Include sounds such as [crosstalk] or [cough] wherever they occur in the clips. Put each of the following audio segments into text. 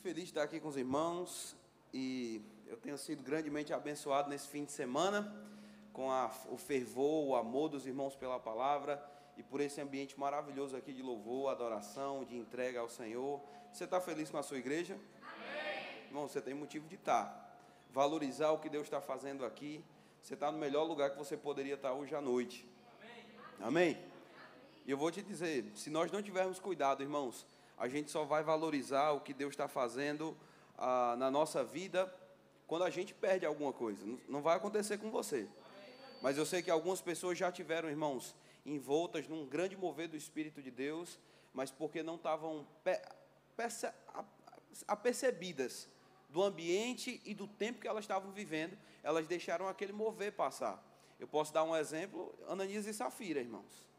muito feliz de estar aqui com os irmãos e eu tenho sido grandemente abençoado nesse fim de semana com a, o fervor, o amor dos irmãos pela palavra e por esse ambiente maravilhoso aqui de louvor, adoração, de entrega ao Senhor. Você está feliz com a sua igreja? Amém. Irmão, você tem motivo de estar. Valorizar o que Deus está fazendo aqui. Você está no melhor lugar que você poderia estar hoje à noite. Amém? Amém? E eu vou te dizer, se nós não tivermos cuidado, irmãos, a gente só vai valorizar o que Deus está fazendo ah, na nossa vida quando a gente perde alguma coisa. Não vai acontecer com você. Mas eu sei que algumas pessoas já tiveram, irmãos, envoltas num grande mover do Espírito de Deus, mas porque não estavam apercebidas do ambiente e do tempo que elas estavam vivendo, elas deixaram aquele mover passar. Eu posso dar um exemplo, Ananias e Safira, irmãos.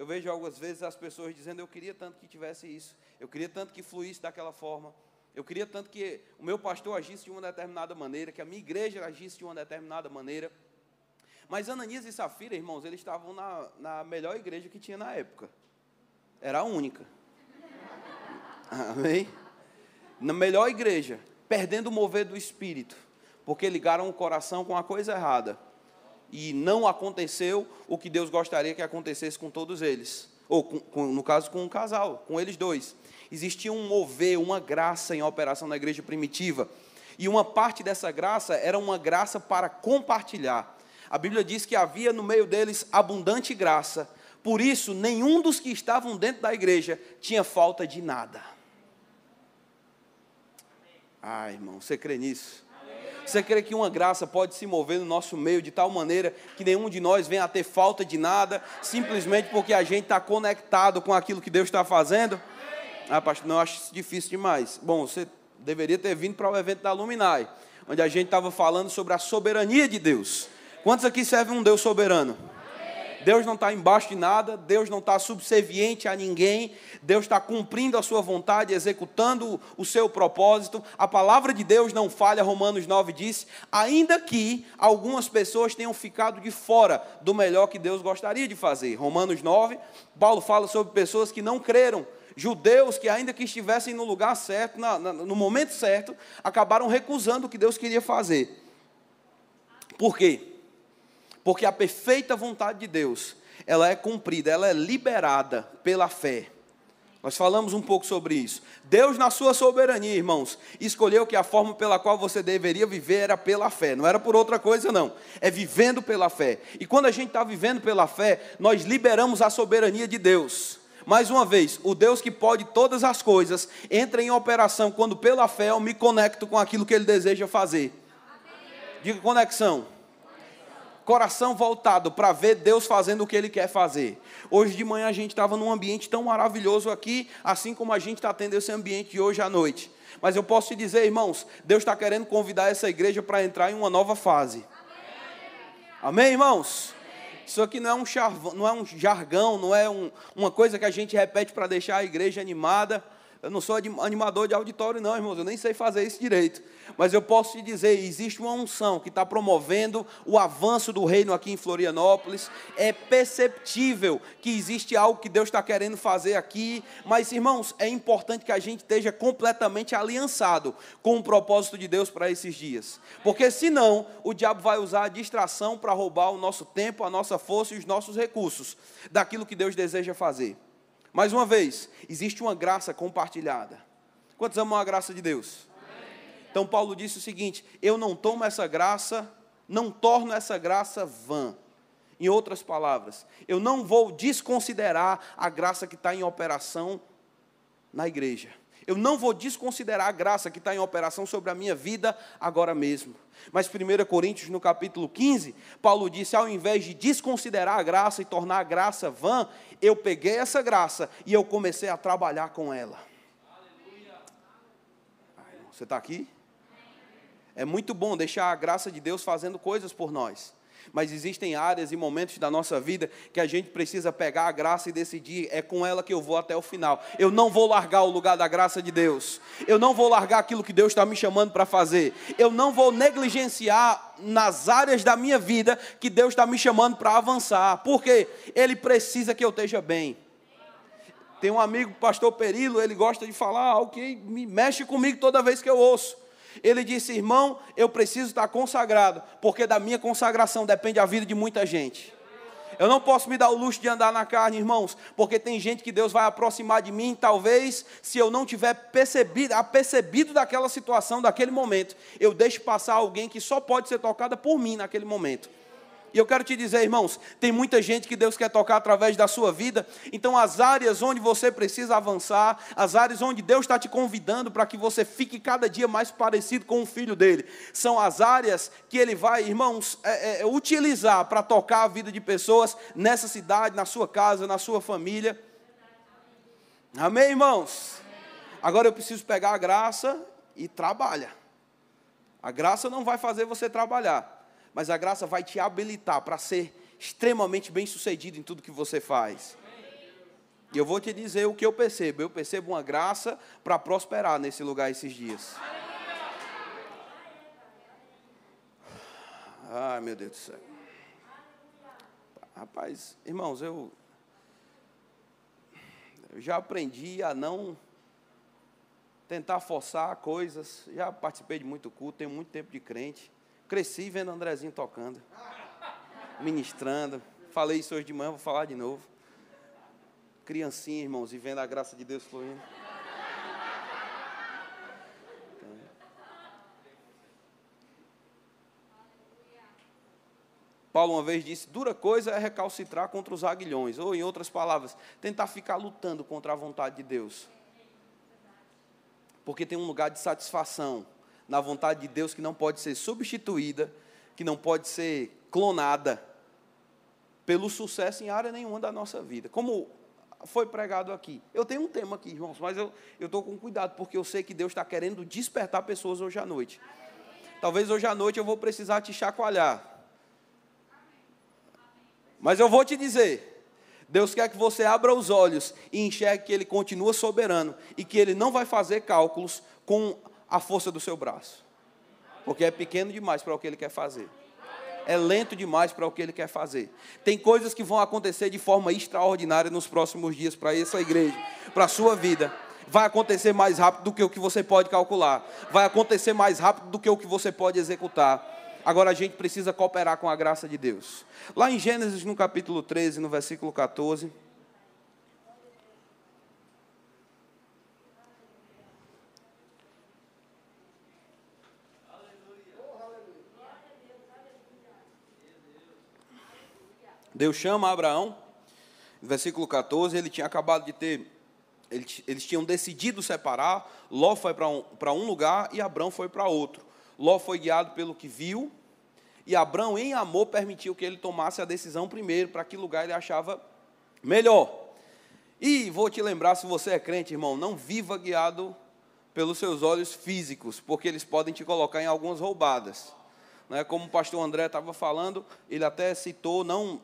Eu vejo algumas vezes as pessoas dizendo: Eu queria tanto que tivesse isso, eu queria tanto que fluísse daquela forma, eu queria tanto que o meu pastor agisse de uma determinada maneira, que a minha igreja agisse de uma determinada maneira. Mas Ananias e Safira, irmãos, eles estavam na, na melhor igreja que tinha na época, era a única. Amém? Na melhor igreja, perdendo o mover do espírito, porque ligaram o coração com a coisa errada e não aconteceu o que Deus gostaria que acontecesse com todos eles. Ou, com, com, no caso, com um casal, com eles dois. Existia um mover, uma graça em operação na igreja primitiva. E uma parte dessa graça era uma graça para compartilhar. A Bíblia diz que havia no meio deles abundante graça. Por isso, nenhum dos que estavam dentro da igreja tinha falta de nada. Ah, irmão, você crê nisso? Você crê que uma graça pode se mover no nosso meio de tal maneira que nenhum de nós venha a ter falta de nada, simplesmente porque a gente está conectado com aquilo que Deus está fazendo? Ah, pastor, não, eu acho isso difícil demais. Bom, você deveria ter vindo para o evento da Luminai, onde a gente estava falando sobre a soberania de Deus. Quantos aqui servem um Deus soberano? Deus não está embaixo de nada, Deus não está subserviente a ninguém, Deus está cumprindo a sua vontade, executando o seu propósito. A palavra de Deus não falha, Romanos 9 diz, ainda que algumas pessoas tenham ficado de fora do melhor que Deus gostaria de fazer. Romanos 9, Paulo fala sobre pessoas que não creram, judeus que, ainda que estivessem no lugar certo, na, na, no momento certo, acabaram recusando o que Deus queria fazer. Por quê? Porque a perfeita vontade de Deus, ela é cumprida, ela é liberada pela fé. Nós falamos um pouco sobre isso. Deus, na sua soberania, irmãos, escolheu que a forma pela qual você deveria viver era pela fé, não era por outra coisa, não. É vivendo pela fé. E quando a gente está vivendo pela fé, nós liberamos a soberania de Deus. Mais uma vez, o Deus que pode todas as coisas entra em operação quando, pela fé, eu me conecto com aquilo que Ele deseja fazer. Diga conexão coração voltado para ver Deus fazendo o que Ele quer fazer. Hoje de manhã a gente estava num ambiente tão maravilhoso aqui, assim como a gente está tendo esse ambiente de hoje à noite. Mas eu posso te dizer, irmãos, Deus está querendo convidar essa igreja para entrar em uma nova fase. Amém, Amém irmãos? Isso aqui não é um, charvão, não é um jargão, não é um, uma coisa que a gente repete para deixar a igreja animada. Eu não sou animador de auditório, não, irmãos, eu nem sei fazer isso direito. Mas eu posso te dizer: existe uma unção que está promovendo o avanço do reino aqui em Florianópolis. É perceptível que existe algo que Deus está querendo fazer aqui. Mas, irmãos, é importante que a gente esteja completamente aliançado com o propósito de Deus para esses dias. Porque senão, o diabo vai usar a distração para roubar o nosso tempo, a nossa força e os nossos recursos daquilo que Deus deseja fazer. Mais uma vez, existe uma graça compartilhada. Quantos amam a graça de Deus? Então Paulo disse o seguinte: eu não tomo essa graça, não torno essa graça vã. Em outras palavras, eu não vou desconsiderar a graça que está em operação na igreja. Eu não vou desconsiderar a graça que está em operação sobre a minha vida agora mesmo. Mas 1 Coríntios, no capítulo 15, Paulo disse: ao invés de desconsiderar a graça e tornar a graça vã, eu peguei essa graça e eu comecei a trabalhar com ela. Você está aqui? É muito bom deixar a graça de Deus fazendo coisas por nós. Mas existem áreas e momentos da nossa vida que a gente precisa pegar a graça e decidir, é com ela que eu vou até o final. Eu não vou largar o lugar da graça de Deus. Eu não vou largar aquilo que Deus está me chamando para fazer. Eu não vou negligenciar nas áreas da minha vida que Deus está me chamando para avançar. Porque Ele precisa que eu esteja bem. Tem um amigo, pastor Perilo, ele gosta de falar algo que me mexe comigo toda vez que eu ouço. Ele disse: Irmão, eu preciso estar consagrado, porque da minha consagração depende a vida de muita gente. Eu não posso me dar o luxo de andar na carne, irmãos, porque tem gente que Deus vai aproximar de mim, talvez, se eu não tiver percebido, apercebido daquela situação, daquele momento, eu deixo passar alguém que só pode ser tocada por mim naquele momento. E eu quero te dizer, irmãos, tem muita gente que Deus quer tocar através da sua vida. Então, as áreas onde você precisa avançar, as áreas onde Deus está te convidando para que você fique cada dia mais parecido com o filho dele, são as áreas que ele vai, irmãos, é, é, é utilizar para tocar a vida de pessoas nessa cidade, na sua casa, na sua família. Amém, irmãos? Agora eu preciso pegar a graça e trabalha. A graça não vai fazer você trabalhar mas a graça vai te habilitar para ser extremamente bem sucedido em tudo que você faz. E eu vou te dizer o que eu percebo. Eu percebo uma graça para prosperar nesse lugar esses dias. Ai, meu Deus do céu. Rapaz, irmãos, eu, eu já aprendi a não tentar forçar coisas. Já participei de muito culto, tenho muito tempo de crente. Cresci vendo Andrezinho tocando, ministrando. Falei isso hoje de manhã, vou falar de novo. Criancinha, irmãos, e vendo a graça de Deus fluindo. Paulo uma vez disse: dura coisa é recalcitrar contra os aguilhões, ou em outras palavras, tentar ficar lutando contra a vontade de Deus. Porque tem um lugar de satisfação na vontade de Deus que não pode ser substituída, que não pode ser clonada pelo sucesso em área nenhuma da nossa vida. Como foi pregado aqui. Eu tenho um tema aqui, irmãos, mas eu estou com cuidado, porque eu sei que Deus está querendo despertar pessoas hoje à noite. Talvez hoje à noite eu vou precisar te chacoalhar. Mas eu vou te dizer, Deus quer que você abra os olhos e enxergue que Ele continua soberano e que Ele não vai fazer cálculos com a força do seu braço. Porque é pequeno demais para o que ele quer fazer. É lento demais para o que ele quer fazer. Tem coisas que vão acontecer de forma extraordinária nos próximos dias para essa igreja, para a sua vida. Vai acontecer mais rápido do que o que você pode calcular. Vai acontecer mais rápido do que o que você pode executar. Agora a gente precisa cooperar com a graça de Deus. Lá em Gênesis, no capítulo 13, no versículo 14. Deus chama Abraão, versículo 14, ele tinha acabado de ter, eles tinham decidido separar, Ló foi para um, um lugar e Abraão foi para outro. Ló foi guiado pelo que viu, e Abraão, em amor, permitiu que ele tomasse a decisão primeiro, para que lugar ele achava melhor. E vou te lembrar, se você é crente, irmão, não viva guiado pelos seus olhos físicos, porque eles podem te colocar em algumas roubadas. Né? Como o pastor André estava falando, ele até citou, não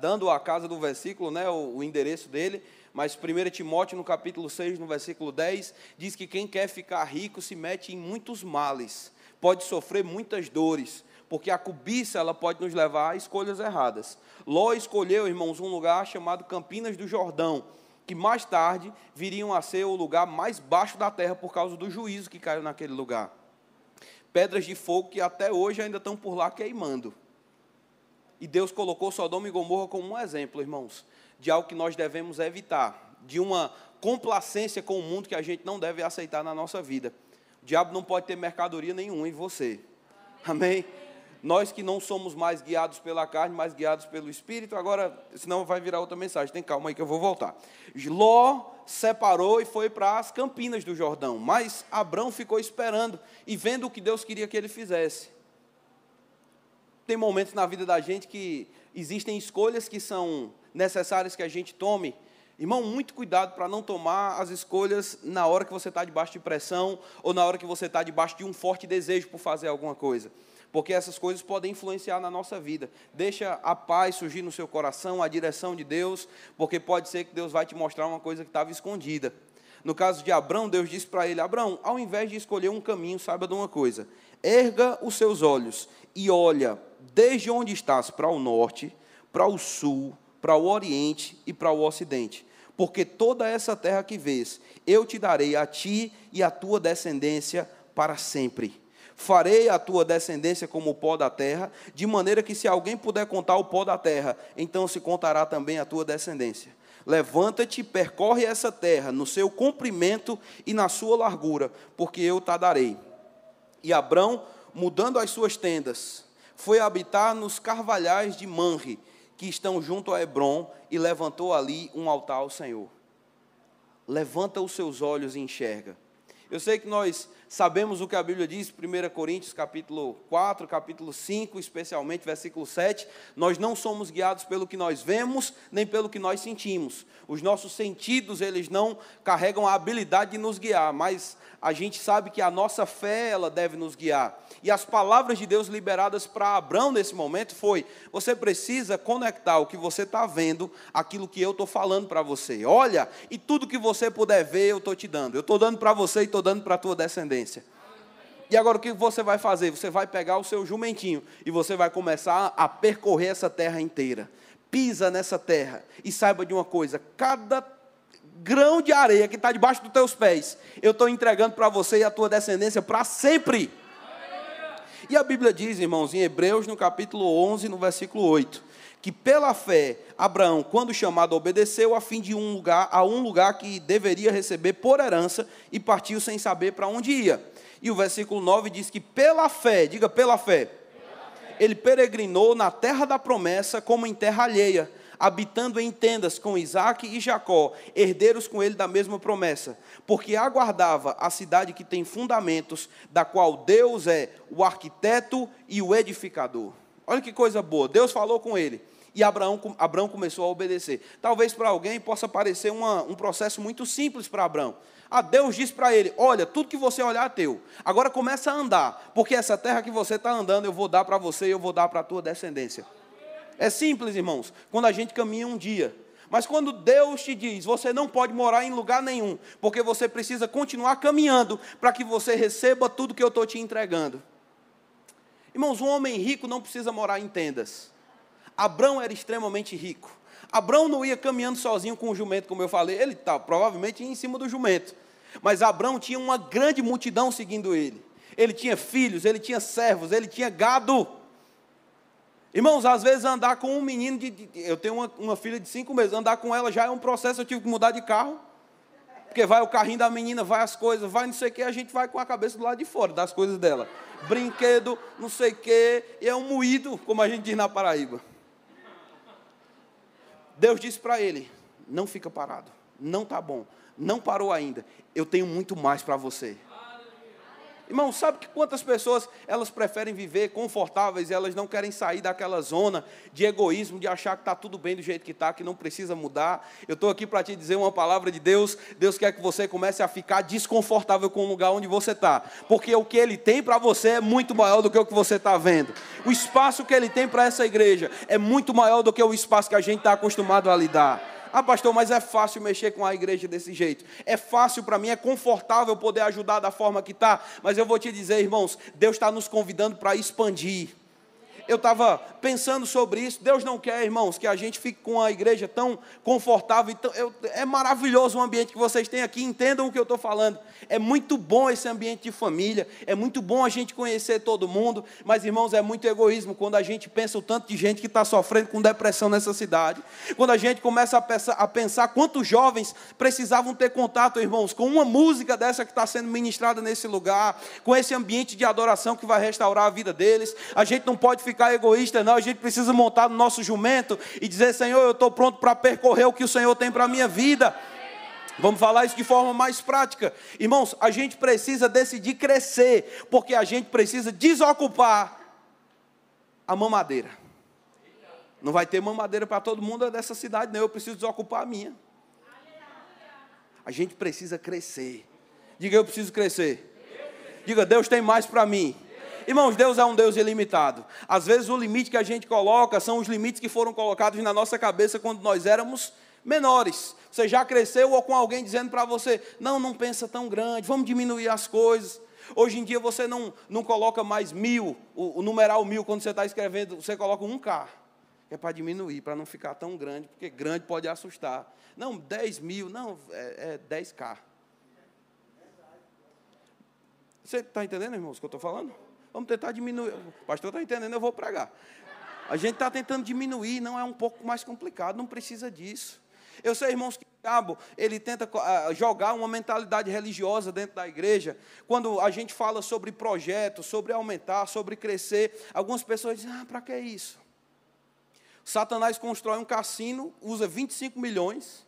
dando a casa do versículo, né, o, o endereço dele, mas 1 Timóteo, no capítulo 6, no versículo 10, diz que quem quer ficar rico se mete em muitos males, pode sofrer muitas dores, porque a cobiça ela pode nos levar a escolhas erradas. Ló escolheu, irmãos, um lugar chamado Campinas do Jordão, que mais tarde viriam a ser o lugar mais baixo da terra por causa do juízo que caiu naquele lugar. Pedras de fogo que até hoje ainda estão por lá queimando. E Deus colocou Sodoma e Gomorra como um exemplo, irmãos, de algo que nós devemos evitar, de uma complacência com o mundo que a gente não deve aceitar na nossa vida. O diabo não pode ter mercadoria nenhuma em você. Amém? Nós que não somos mais guiados pela carne, mas guiados pelo Espírito, agora, senão vai virar outra mensagem. Tem calma aí que eu vou voltar. Ló separou e foi para as campinas do Jordão, mas Abrão ficou esperando e vendo o que Deus queria que ele fizesse. Tem momentos na vida da gente que existem escolhas que são necessárias que a gente tome. Irmão, muito cuidado para não tomar as escolhas na hora que você está debaixo de pressão ou na hora que você está debaixo de um forte desejo por fazer alguma coisa. Porque essas coisas podem influenciar na nossa vida. Deixa a paz surgir no seu coração, a direção de Deus, porque pode ser que Deus vai te mostrar uma coisa que estava escondida. No caso de Abraão, Deus disse para ele: Abraão, ao invés de escolher um caminho, saiba de uma coisa: erga os seus olhos e olha desde onde estás para o norte, para o sul, para o oriente e para o ocidente. porque toda essa terra que vês, eu te darei a ti e a tua descendência para sempre. Farei a tua descendência como o pó da terra, de maneira que se alguém puder contar o pó da terra, então se contará também a tua descendência. Levanta-te, percorre essa terra no seu comprimento e na sua largura, porque eu te darei. E Abrão, mudando as suas tendas, foi habitar nos carvalhais de Manre, que estão junto a Hebron, e levantou ali um altar ao Senhor. Levanta os seus olhos e enxerga. Eu sei que nós sabemos o que a Bíblia diz, 1 Coríntios capítulo 4, capítulo 5, especialmente versículo 7, nós não somos guiados pelo que nós vemos, nem pelo que nós sentimos. Os nossos sentidos, eles não carregam a habilidade de nos guiar, mas a gente sabe que a nossa fé, ela deve nos guiar. E as palavras de Deus liberadas para Abraão nesse momento foi: você precisa conectar o que você está vendo, aquilo que eu estou falando para você. Olha, e tudo que você puder ver, eu estou te dando. Eu estou dando para você e estou dando para a tua descendência. E agora o que você vai fazer? Você vai pegar o seu jumentinho e você vai começar a percorrer essa terra inteira. Pisa nessa terra e saiba de uma coisa: cada grão de areia que está debaixo dos teus pés, eu estou entregando para você e a tua descendência para sempre. E a Bíblia diz, irmãos, em Hebreus, no capítulo 11, no versículo 8, que pela fé, Abraão, quando chamado, obedeceu a fim de um lugar, a um lugar que deveria receber por herança e partiu sem saber para onde ia. E o versículo 9 diz que pela fé, diga pela fé, ele peregrinou na terra da promessa como em terra alheia habitando em tendas com Isaac e Jacó, herdeiros com ele da mesma promessa, porque aguardava a cidade que tem fundamentos, da qual Deus é o arquiteto e o edificador. Olha que coisa boa, Deus falou com ele. E Abraão, Abraão começou a obedecer. Talvez para alguém possa parecer uma, um processo muito simples para Abraão. Ah, Deus disse para ele: Olha, tudo que você olhar é teu. Agora começa a andar, porque essa terra que você está andando eu vou dar para você e eu vou dar para a tua descendência. É simples, irmãos, quando a gente caminha um dia. Mas quando Deus te diz, você não pode morar em lugar nenhum, porque você precisa continuar caminhando para que você receba tudo que eu estou te entregando. Irmãos, um homem rico não precisa morar em tendas. Abrão era extremamente rico. Abrão não ia caminhando sozinho com o jumento, como eu falei, ele estava provavelmente em cima do jumento. Mas Abrão tinha uma grande multidão seguindo ele. Ele tinha filhos, ele tinha servos, ele tinha gado. Irmãos, às vezes andar com um menino de. de eu tenho uma, uma, filha de cinco meses, andar com ela já é um processo, eu tive que mudar de carro. Porque vai o carrinho da menina, vai as coisas, vai não sei o que, a gente vai com a cabeça do lado de fora das coisas dela. Brinquedo, não sei o que, e é um moído, como a gente diz na Paraíba. Deus disse para ele: não fica parado, não está bom, não parou ainda, eu tenho muito mais para você. Irmão, sabe que quantas pessoas elas preferem viver confortáveis elas não querem sair daquela zona de egoísmo, de achar que está tudo bem do jeito que está, que não precisa mudar. Eu estou aqui para te dizer uma palavra de Deus. Deus quer que você comece a ficar desconfortável com o lugar onde você está, porque o que Ele tem para você é muito maior do que o que você está vendo. O espaço que Ele tem para essa igreja é muito maior do que o espaço que a gente está acostumado a lidar. Ah, pastor, mas é fácil mexer com a igreja desse jeito. É fácil para mim, é confortável poder ajudar da forma que está. Mas eu vou te dizer, irmãos, Deus está nos convidando para expandir eu estava pensando sobre isso. Deus não quer, irmãos, que a gente fique com a igreja tão confortável. Então, eu, é maravilhoso o ambiente que vocês têm aqui, entendam o que eu estou falando. É muito bom esse ambiente de família, é muito bom a gente conhecer todo mundo, mas, irmãos, é muito egoísmo quando a gente pensa o tanto de gente que está sofrendo com depressão nessa cidade. Quando a gente começa a pensar, a pensar quantos jovens precisavam ter contato, irmãos, com uma música dessa que está sendo ministrada nesse lugar, com esse ambiente de adoração que vai restaurar a vida deles. A gente não pode ficar ficar egoísta, não. A gente precisa montar no nosso jumento e dizer: Senhor, eu estou pronto para percorrer o que o Senhor tem para a minha vida. Vamos falar isso de forma mais prática. Irmãos, a gente precisa decidir crescer, porque a gente precisa desocupar a mamadeira. Não vai ter mamadeira para todo mundo dessa cidade, não. Eu preciso desocupar a minha. A gente precisa crescer. Diga, eu preciso crescer. Diga, Deus tem mais para mim. Irmãos, Deus é um Deus ilimitado. Às vezes o limite que a gente coloca são os limites que foram colocados na nossa cabeça quando nós éramos menores. Você já cresceu ou com alguém dizendo para você: não, não pensa tão grande, vamos diminuir as coisas. Hoje em dia você não, não coloca mais mil, o, o numeral mil, quando você está escrevendo, você coloca um K. é para diminuir, para não ficar tão grande, porque grande pode assustar. Não, 10 mil, não, é, é 10K. Você está entendendo, irmãos, o que eu estou falando? Vamos tentar diminuir. O pastor está entendendo, eu vou pregar. A gente está tentando diminuir, não é um pouco mais complicado, não precisa disso. Eu sei, irmãos, que o diabo, ele tenta ah, jogar uma mentalidade religiosa dentro da igreja. Quando a gente fala sobre projetos, sobre aumentar, sobre crescer, algumas pessoas dizem, ah, para que isso? Satanás constrói um cassino, usa 25 milhões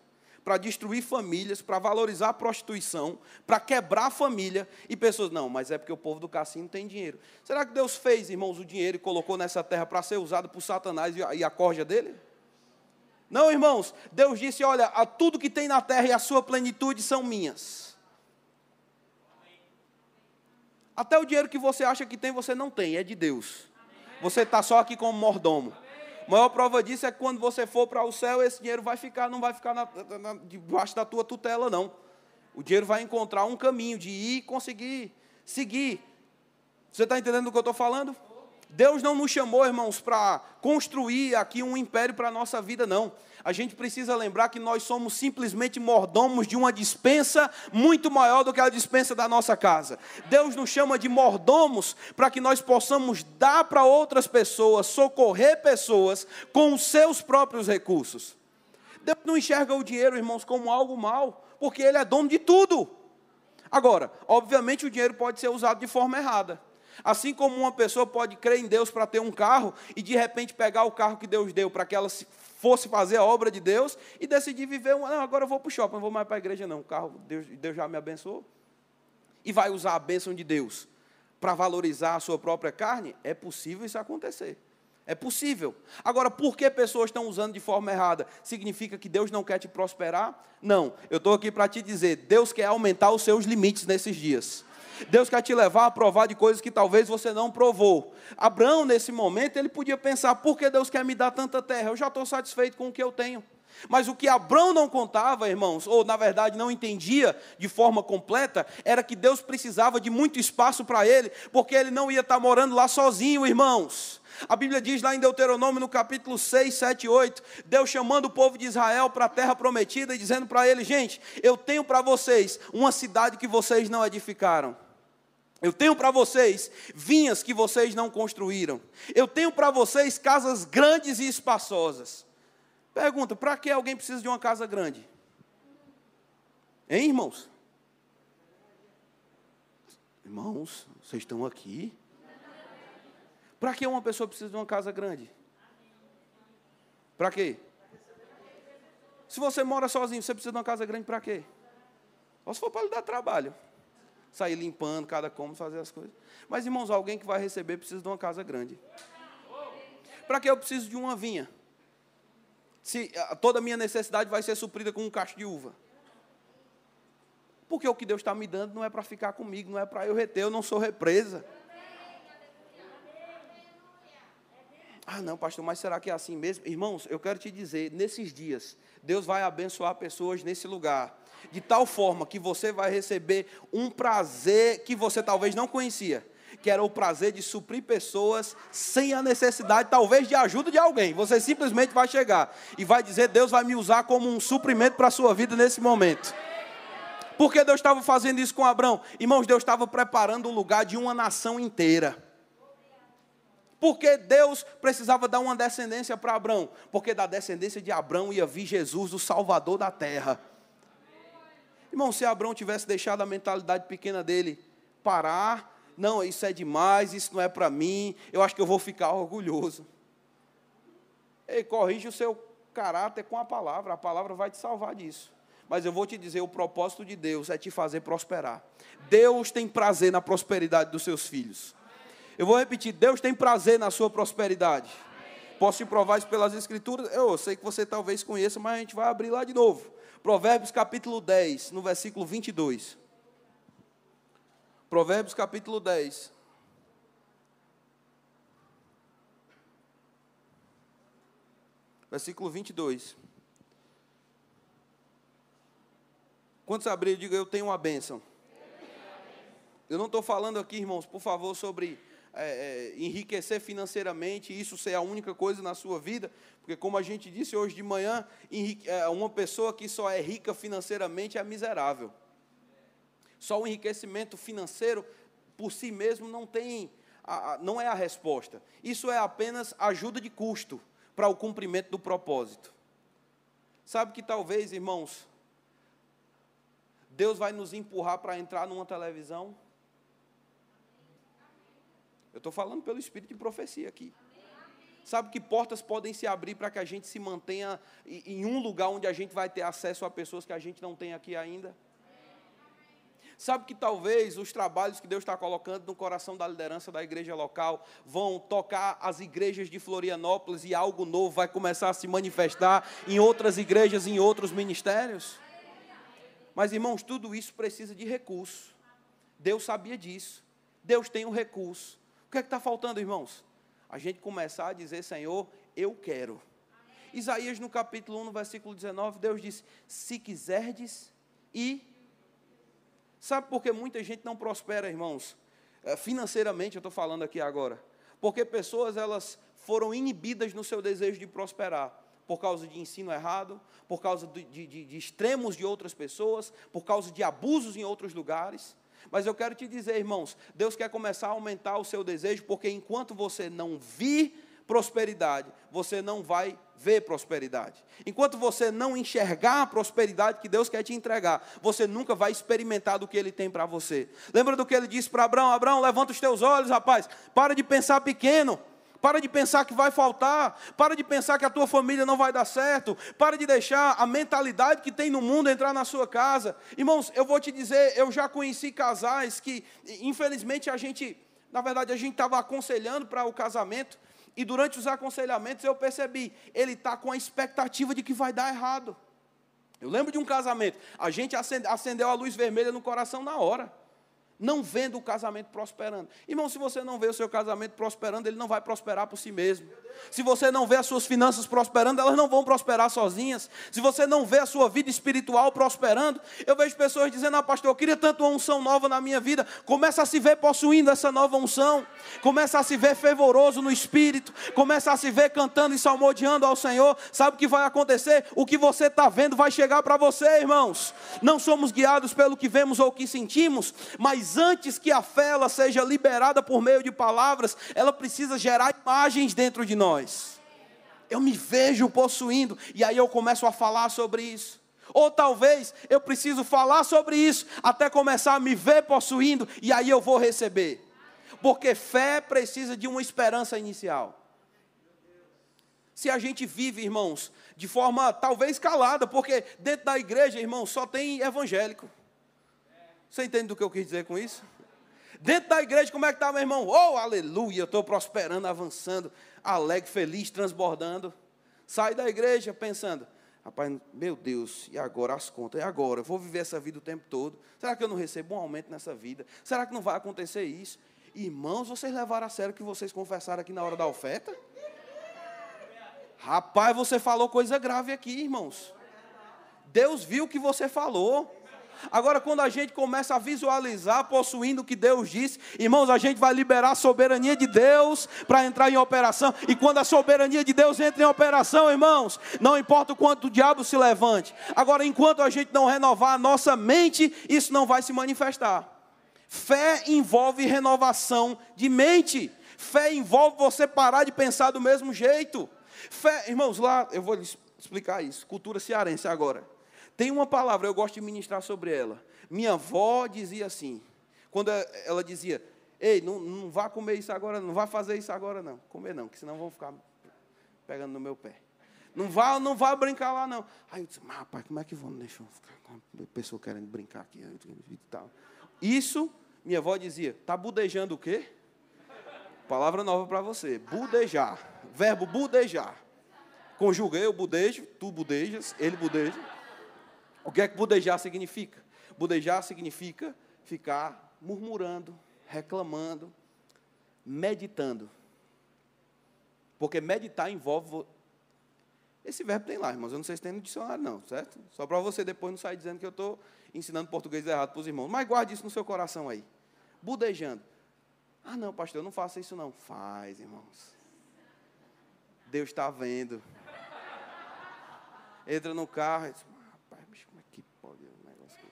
para destruir famílias, para valorizar a prostituição, para quebrar a família, e pessoas, não, mas é porque o povo do cassino tem dinheiro. Será que Deus fez, irmãos, o dinheiro e colocou nessa terra para ser usado por Satanás e a corja dele? Não, irmãos, Deus disse: olha, a tudo que tem na terra e a sua plenitude são minhas. Até o dinheiro que você acha que tem, você não tem, é de Deus. Você está só aqui como mordomo. A maior prova disso é que quando você for para o céu, esse dinheiro vai ficar, não vai ficar na, na, debaixo da tua tutela, não. O dinheiro vai encontrar um caminho de ir e conseguir seguir. Você está entendendo o que eu estou falando? Deus não nos chamou, irmãos, para construir aqui um império para a nossa vida, não. A gente precisa lembrar que nós somos simplesmente mordomos de uma dispensa muito maior do que a dispensa da nossa casa. Deus nos chama de mordomos para que nós possamos dar para outras pessoas, socorrer pessoas com os seus próprios recursos. Deus não enxerga o dinheiro, irmãos, como algo mal, porque Ele é dono de tudo. Agora, obviamente o dinheiro pode ser usado de forma errada. Assim como uma pessoa pode crer em Deus para ter um carro e de repente pegar o carro que Deus deu para que ela fosse fazer a obra de Deus e decidir viver, não, agora eu vou para o shopping, não vou mais para a igreja não, o carro, Deus, Deus já me abençoou. E vai usar a bênção de Deus para valorizar a sua própria carne? É possível isso acontecer. É possível. Agora, por que pessoas estão usando de forma errada? Significa que Deus não quer te prosperar? Não. Eu estou aqui para te dizer: Deus quer aumentar os seus limites nesses dias. Deus quer te levar a provar de coisas que talvez você não provou. Abraão, nesse momento, ele podia pensar: por que Deus quer me dar tanta terra? Eu já estou satisfeito com o que eu tenho. Mas o que Abraão não contava, irmãos, ou na verdade não entendia de forma completa, era que Deus precisava de muito espaço para ele, porque ele não ia estar morando lá sozinho, irmãos. A Bíblia diz lá em Deuteronômio, no capítulo 6, 7 e 8, Deus chamando o povo de Israel para a terra prometida e dizendo para ele: gente, eu tenho para vocês uma cidade que vocês não edificaram. Eu tenho para vocês vinhas que vocês não construíram. Eu tenho para vocês casas grandes e espaçosas. Pergunta: para que alguém precisa de uma casa grande? Hein, irmãos? Irmãos, vocês estão aqui? Para que uma pessoa precisa de uma casa grande? Para quê? Se você mora sozinho, você precisa de uma casa grande para quê? Ou se for para lhe dar trabalho sair limpando cada cômodo, fazer as coisas. Mas, irmãos, alguém que vai receber precisa de uma casa grande. Para que eu preciso de uma vinha? Se toda a minha necessidade vai ser suprida com um cacho de uva. Porque o que Deus está me dando não é para ficar comigo, não é para eu reter, eu não sou represa. Ah, não, pastor, mas será que é assim mesmo? Irmãos, eu quero te dizer, nesses dias, Deus vai abençoar pessoas nesse lugar de tal forma que você vai receber um prazer que você talvez não conhecia, que era o prazer de suprir pessoas sem a necessidade, talvez, de ajuda de alguém. Você simplesmente vai chegar e vai dizer: Deus vai me usar como um suprimento para a sua vida nesse momento. Por que Deus estava fazendo isso com Abraão? Irmãos, Deus estava preparando o lugar de uma nação inteira. Porque Deus precisava dar uma descendência para Abraão? Porque da descendência de Abraão ia vir Jesus, o Salvador da terra. Irmão, se Abraão tivesse deixado a mentalidade pequena dele parar, não, isso é demais, isso não é para mim, eu acho que eu vou ficar orgulhoso. Ei, corrige o seu caráter com a palavra, a palavra vai te salvar disso. Mas eu vou te dizer, o propósito de Deus é te fazer prosperar. Deus tem prazer na prosperidade dos seus filhos. Eu vou repetir, Deus tem prazer na sua prosperidade. Posso te provar isso pelas escrituras? Eu sei que você talvez conheça, mas a gente vai abrir lá de novo. Provérbios capítulo 10, no versículo 22. Provérbios capítulo 10. Versículo 22. Quantos abrir, diga eu tenho uma bênção. Eu não estou falando aqui, irmãos, por favor, sobre é, é, enriquecer financeiramente e isso ser a única coisa na sua vida, porque, como a gente disse hoje de manhã, é, uma pessoa que só é rica financeiramente é miserável. Só o enriquecimento financeiro por si mesmo não tem, não é a resposta. Isso é apenas ajuda de custo para o cumprimento do propósito. Sabe que talvez, irmãos, Deus vai nos empurrar para entrar numa televisão? Eu estou falando pelo espírito de profecia aqui. Sabe que portas podem se abrir para que a gente se mantenha em um lugar onde a gente vai ter acesso a pessoas que a gente não tem aqui ainda? Sabe que talvez os trabalhos que Deus está colocando no coração da liderança da igreja local vão tocar as igrejas de Florianópolis e algo novo vai começar a se manifestar em outras igrejas, em outros ministérios? Mas, irmãos, tudo isso precisa de recurso. Deus sabia disso. Deus tem o um recurso. O que é que está faltando, irmãos? A gente começar a dizer, Senhor, eu quero. Amém. Isaías, no capítulo 1, no versículo 19, Deus disse: Se quiserdes e. Sabe por que muita gente não prospera, irmãos? É, financeiramente, eu estou falando aqui agora. Porque pessoas, elas foram inibidas no seu desejo de prosperar por causa de ensino errado, por causa de, de, de, extremos de outras pessoas, por causa de abusos em outros lugares. Mas eu quero te dizer, irmãos, Deus quer começar a aumentar o seu desejo, porque enquanto você não vir prosperidade, você não vai ver prosperidade. Enquanto você não enxergar a prosperidade que Deus quer te entregar, você nunca vai experimentar do que Ele tem para você. Lembra do que Ele disse para Abraão: Abraão, levanta os teus olhos, rapaz, para de pensar pequeno. Para de pensar que vai faltar. Para de pensar que a tua família não vai dar certo. Para de deixar a mentalidade que tem no mundo entrar na sua casa. Irmãos, eu vou te dizer, eu já conheci casais que, infelizmente, a gente, na verdade, a gente estava aconselhando para o casamento. E durante os aconselhamentos eu percebi, ele está com a expectativa de que vai dar errado. Eu lembro de um casamento, a gente acendeu a luz vermelha no coração na hora não vendo o casamento prosperando. Irmão, se você não vê o seu casamento prosperando, ele não vai prosperar por si mesmo. Se você não vê as suas finanças prosperando, elas não vão prosperar sozinhas. Se você não vê a sua vida espiritual prosperando, eu vejo pessoas dizendo: "Ah, pastor, eu queria tanto uma unção nova na minha vida". Começa a se ver possuindo essa nova unção, começa a se ver fervoroso no espírito, começa a se ver cantando e salmodiando ao Senhor. Sabe o que vai acontecer? O que você está vendo vai chegar para você, irmãos. Não somos guiados pelo que vemos ou que sentimos, mas mas antes que a fé ela seja liberada por meio de palavras, ela precisa gerar imagens dentro de nós. Eu me vejo possuindo, e aí eu começo a falar sobre isso. Ou talvez eu preciso falar sobre isso até começar a me ver possuindo, e aí eu vou receber. Porque fé precisa de uma esperança inicial. Se a gente vive, irmãos, de forma talvez calada, porque dentro da igreja, irmãos, só tem evangélico. Você entende do que eu quis dizer com isso? Dentro da igreja, como é que está, meu irmão? Oh, aleluia, eu estou prosperando, avançando, alegre, feliz, transbordando. Sai da igreja pensando, rapaz, meu Deus, e agora as contas? E agora? Eu vou viver essa vida o tempo todo? Será que eu não recebo um aumento nessa vida? Será que não vai acontecer isso? Irmãos, vocês levaram a sério o que vocês confessaram aqui na hora da oferta? Rapaz, você falou coisa grave aqui, irmãos. Deus viu o que você falou. Agora, quando a gente começa a visualizar, possuindo o que Deus disse, irmãos, a gente vai liberar a soberania de Deus para entrar em operação. E quando a soberania de Deus entra em operação, irmãos, não importa o quanto o diabo se levante. Agora, enquanto a gente não renovar a nossa mente, isso não vai se manifestar. Fé envolve renovação de mente. Fé envolve você parar de pensar do mesmo jeito. Fé, irmãos, lá eu vou explicar isso. Cultura cearense agora. Tem uma palavra, eu gosto de ministrar sobre ela. Minha avó dizia assim, quando ela dizia, ei, não, não vá comer isso agora, não vá fazer isso agora não. Comer não, que senão vão ficar pegando no meu pé. Não vá, não vá brincar lá não. Aí eu disse, mas rapaz, como é que vão deixar uma pessoa querendo brincar aqui. Isso, minha avó dizia, tá budejando o quê? Palavra nova para você, budejar. Verbo budejar. Conjuguei o budejo, tu budejas, ele budeja. O que é que budejar significa? Budejar significa ficar murmurando, reclamando, meditando. Porque meditar envolve. Esse verbo tem lá, irmãos. Eu não sei se tem no dicionário, não, certo? Só para você depois não sair dizendo que eu estou ensinando português errado para os irmãos. Mas guarde isso no seu coração aí. Budejando. Ah, não, pastor, eu não faço isso não. Faz, irmãos. Deus está vendo. Entra no carro e diz, rapaz, bicho, como é que pode um negócio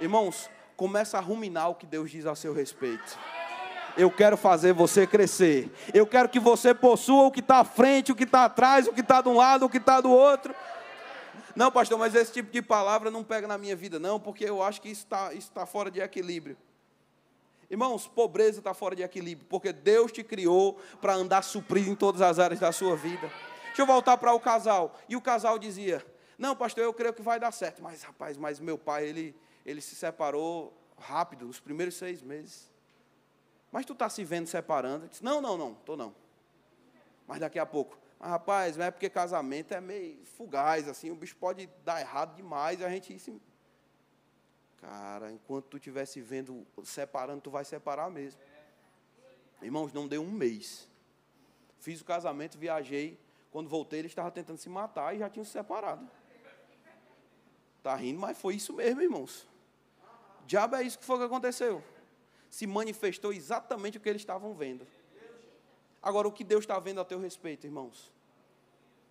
Irmãos, começa a ruminar o que Deus diz a seu respeito. Eu quero fazer você crescer. Eu quero que você possua o que está à frente, o que está atrás, o que está de um lado, o que está do outro. Não, pastor, mas esse tipo de palavra não pega na minha vida, não, porque eu acho que isso está tá fora de equilíbrio. Irmãos, pobreza está fora de equilíbrio, porque Deus te criou para andar suprido em todas as áreas da sua vida. Deixa eu voltar para o casal. E o casal dizia: Não, pastor, eu creio que vai dar certo. Mas, rapaz, mas meu pai, ele, ele se separou rápido, nos primeiros seis meses. Mas tu está se vendo separando? Disse, não, não, não, estou não. Mas daqui a pouco, mas rapaz, não é porque casamento é meio fugaz, assim, o bicho pode dar errado demais e a gente se... Cara, enquanto tu estiver se vendo separando, tu vai separar mesmo. Irmãos, não deu um mês. Fiz o casamento, viajei. Quando voltei, ele estava tentando se matar e já tinham se separado. Tá rindo, mas foi isso mesmo, irmãos. Diabo é isso que foi que aconteceu se manifestou exatamente o que eles estavam vendo. Agora, o que Deus está vendo a teu respeito, irmãos?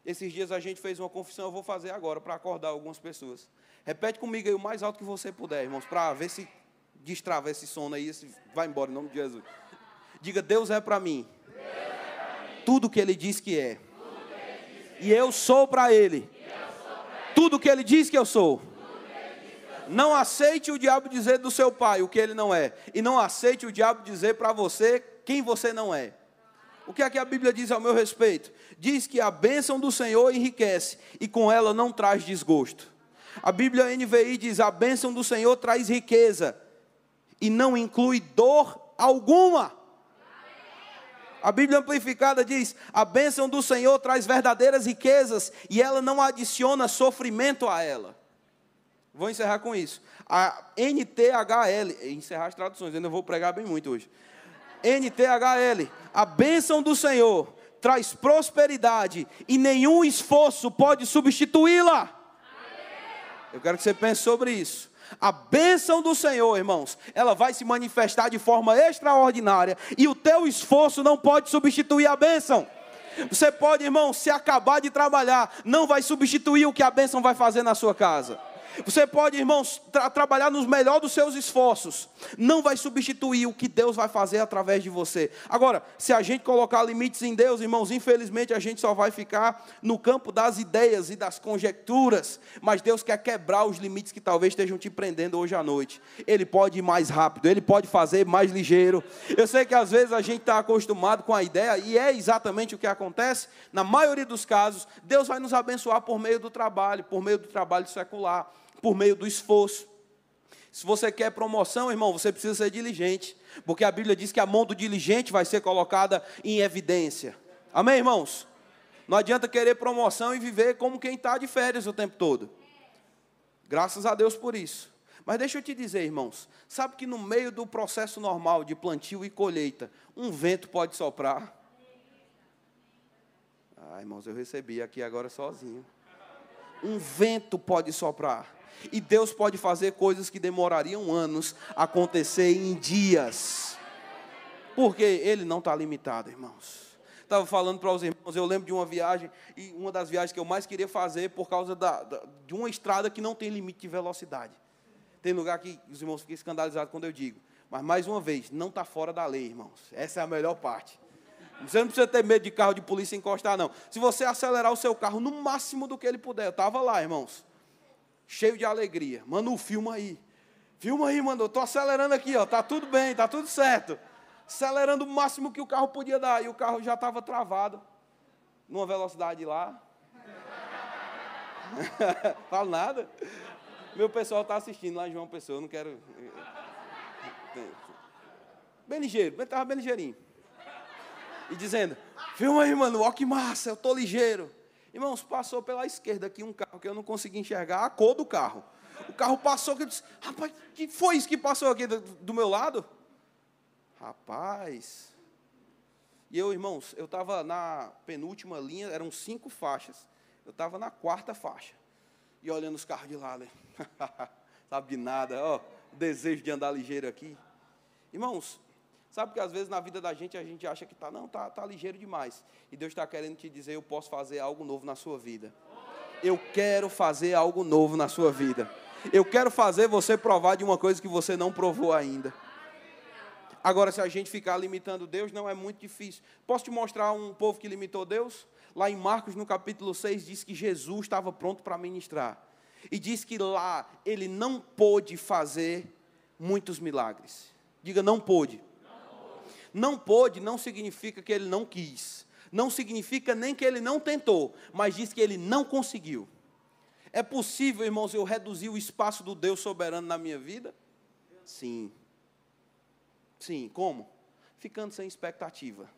Esses dias a gente fez uma confissão, eu vou fazer agora para acordar algumas pessoas. Repete comigo aí o mais alto que você puder, irmãos, para ver se destrava esse sono aí, esse vai embora em nome de Jesus. Diga: Deus é para mim. Tudo que Ele diz que é. E eu sou para Ele. Tudo que Ele diz que eu sou. Não aceite o diabo dizer do seu pai o que ele não é. E não aceite o diabo dizer para você quem você não é. O que é que a Bíblia diz ao meu respeito? Diz que a bênção do Senhor enriquece e com ela não traz desgosto. A Bíblia NVI diz: a bênção do Senhor traz riqueza e não inclui dor alguma. A Bíblia amplificada diz: a bênção do Senhor traz verdadeiras riquezas e ela não adiciona sofrimento a ela. Vou encerrar com isso. A NTHL, encerrar as traduções, eu não vou pregar bem muito hoje. NTHL, a bênção do Senhor traz prosperidade e nenhum esforço pode substituí-la. Eu quero que você pense sobre isso. A bênção do Senhor, irmãos, ela vai se manifestar de forma extraordinária e o teu esforço não pode substituir a bênção. Você pode, irmão, se acabar de trabalhar, não vai substituir o que a bênção vai fazer na sua casa. Você pode, irmãos, tra trabalhar nos melhores dos seus esforços. Não vai substituir o que Deus vai fazer através de você. Agora, se a gente colocar limites em Deus, irmãos, infelizmente a gente só vai ficar no campo das ideias e das conjecturas. Mas Deus quer quebrar os limites que talvez estejam te prendendo hoje à noite. Ele pode ir mais rápido, ele pode fazer mais ligeiro. Eu sei que às vezes a gente está acostumado com a ideia, e é exatamente o que acontece. Na maioria dos casos, Deus vai nos abençoar por meio do trabalho, por meio do trabalho secular por meio do esforço. Se você quer promoção, irmão, você precisa ser diligente, porque a Bíblia diz que a mão do diligente vai ser colocada em evidência. Amém, irmãos? Não adianta querer promoção e viver como quem está de férias o tempo todo. Graças a Deus por isso. Mas deixa eu te dizer, irmãos, sabe que no meio do processo normal de plantio e colheita, um vento pode soprar? Ah, irmãos, eu recebi aqui agora sozinho. Um vento pode soprar. E Deus pode fazer coisas que demorariam anos acontecer em dias. Porque Ele não está limitado, irmãos. Estava falando para os irmãos, eu lembro de uma viagem, e uma das viagens que eu mais queria fazer por causa da, da, de uma estrada que não tem limite de velocidade. Tem lugar que os irmãos ficam escandalizados quando eu digo. Mas mais uma vez, não está fora da lei, irmãos. Essa é a melhor parte. Você não precisa ter medo de carro de polícia encostar, não. Se você acelerar o seu carro no máximo do que ele puder, eu estava lá, irmãos cheio de alegria. Manu, filma aí. Filma aí, mano. Eu tô acelerando aqui, ó. Tá tudo bem, tá tudo certo. Acelerando o máximo que o carro podia dar. E o carro já estava travado. Numa velocidade lá. [laughs] Falo nada. Meu pessoal está assistindo lá em João Pessoa. Eu não quero. Bem ligeiro, estava bem ligeirinho. E dizendo: Filma aí, mano. Ó, que massa, eu tô ligeiro. Irmãos, passou pela esquerda aqui um carro que eu não consegui enxergar a cor do carro. O carro passou que eu disse, rapaz, que foi isso que passou aqui do, do meu lado? Rapaz. E eu, irmãos, eu estava na penúltima linha, eram cinco faixas. Eu estava na quarta faixa. E olhando os carros de lá, né? [laughs] sabe de nada, ó. desejo de andar ligeiro aqui. Irmãos, sabe que às vezes na vida da gente a gente acha que tá, não, tá, tá ligeiro demais. E Deus está querendo te dizer, eu posso fazer algo novo na sua vida. Eu quero fazer algo novo na sua vida. Eu quero fazer você provar de uma coisa que você não provou ainda. Agora, se a gente ficar limitando Deus, não é muito difícil. Posso te mostrar um povo que limitou Deus? Lá em Marcos, no capítulo 6, diz que Jesus estava pronto para ministrar. E diz que lá ele não pôde fazer muitos milagres. Diga, não pôde. Não pôde não significa que ele não quis. Não significa nem que ele não tentou, mas diz que ele não conseguiu. É possível, irmãos, eu reduzir o espaço do Deus soberano na minha vida? Sim. Sim, como? Ficando sem expectativa.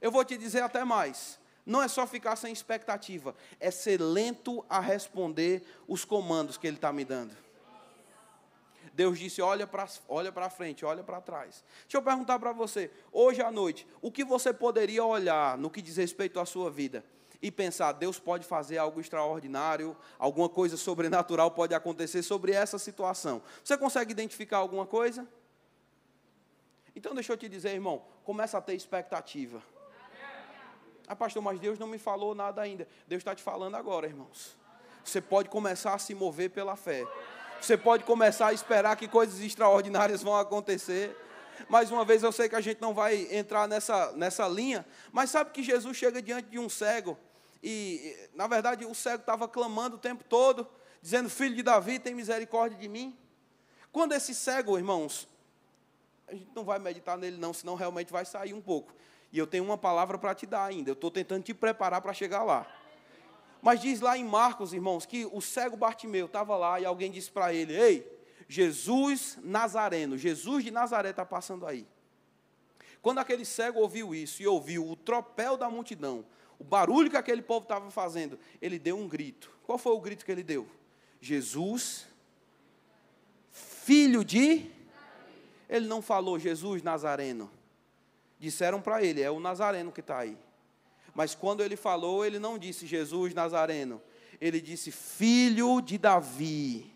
Eu vou te dizer até mais. Não é só ficar sem expectativa, é ser lento a responder os comandos que Ele está me dando. Deus disse: olha para olha frente, olha para trás. Deixa eu perguntar para você, hoje à noite, o que você poderia olhar no que diz respeito à sua vida e pensar: Deus pode fazer algo extraordinário, alguma coisa sobrenatural pode acontecer sobre essa situação? Você consegue identificar alguma coisa? Então, deixa eu te dizer, irmão, começa a ter expectativa. Ah, pastor, mas Deus não me falou nada ainda. Deus está te falando agora, irmãos. Você pode começar a se mover pela fé. Você pode começar a esperar que coisas extraordinárias vão acontecer. Mais uma vez, eu sei que a gente não vai entrar nessa, nessa linha, mas sabe que Jesus chega diante de um cego, e, na verdade, o cego estava clamando o tempo todo, dizendo: Filho de Davi, tem misericórdia de mim. Quando esse cego, irmãos, a gente não vai meditar nele, não, senão realmente vai sair um pouco. E eu tenho uma palavra para te dar ainda. Eu estou tentando te preparar para chegar lá. Mas diz lá em Marcos, irmãos, que o cego Bartimeu estava lá e alguém disse para ele: Ei, Jesus Nazareno, Jesus de Nazaré está passando aí. Quando aquele cego ouviu isso e ouviu o tropel da multidão, o barulho que aquele povo estava fazendo, ele deu um grito. Qual foi o grito que ele deu? Jesus, filho de ele não falou Jesus Nazareno. Disseram para ele, é o Nazareno que está aí. Mas quando ele falou, ele não disse Jesus Nazareno. Ele disse filho de Davi.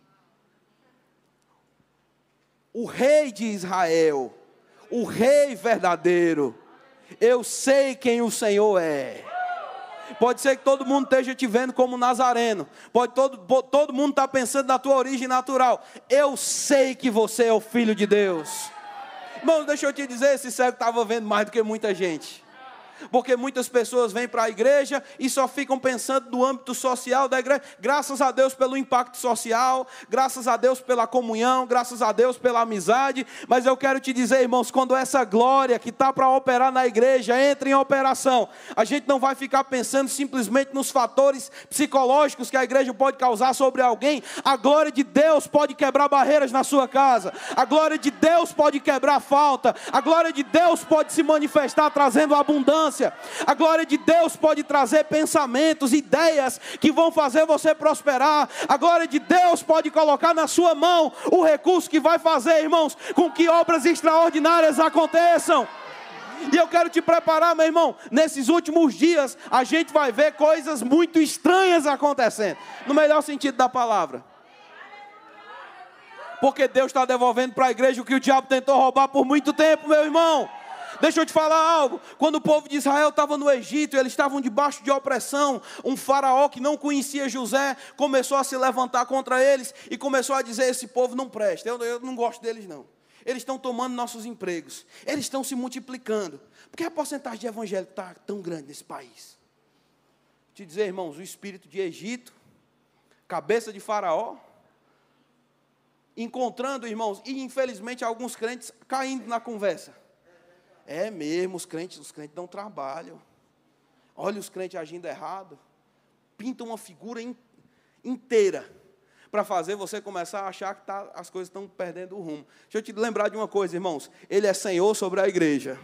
O rei de Israel. O rei verdadeiro. Eu sei quem o Senhor é. Pode ser que todo mundo esteja te vendo como nazareno. Pode todo, todo mundo estar tá pensando na tua origem natural. Eu sei que você é o filho de Deus. Irmãos, deixa eu te dizer, esse cego estava vendo mais do que muita gente porque muitas pessoas vêm para a igreja e só ficam pensando no âmbito social da igreja. Graças a Deus pelo impacto social, graças a Deus pela comunhão, graças a Deus pela amizade. Mas eu quero te dizer, irmãos, quando essa glória que está para operar na igreja entra em operação, a gente não vai ficar pensando simplesmente nos fatores psicológicos que a igreja pode causar sobre alguém. A glória de Deus pode quebrar barreiras na sua casa, a glória de Deus pode quebrar falta, a glória de Deus pode se manifestar trazendo abundância a glória de Deus pode trazer pensamentos, ideias que vão fazer você prosperar. A glória de Deus pode colocar na sua mão o recurso que vai fazer, irmãos, com que obras extraordinárias aconteçam. E eu quero te preparar, meu irmão. Nesses últimos dias, a gente vai ver coisas muito estranhas acontecendo, no melhor sentido da palavra. Porque Deus está devolvendo para a igreja o que o diabo tentou roubar por muito tempo, meu irmão. Deixa eu te falar algo. Quando o povo de Israel estava no Egito, eles estavam debaixo de opressão. Um faraó que não conhecia José começou a se levantar contra eles e começou a dizer: Esse povo não presta, eu, eu não gosto deles não. Eles estão tomando nossos empregos, eles estão se multiplicando. Por que a porcentagem de evangélico está tão grande nesse país? Te dizer, irmãos, o espírito de Egito, cabeça de Faraó, encontrando, irmãos, e infelizmente alguns crentes caindo na conversa. É mesmo, os crentes, os crentes não trabalham. Olha os crentes agindo errado. Pinta uma figura in, inteira para fazer você começar a achar que tá, as coisas estão perdendo o rumo. Deixa eu te lembrar de uma coisa, irmãos. Ele é Senhor sobre a igreja.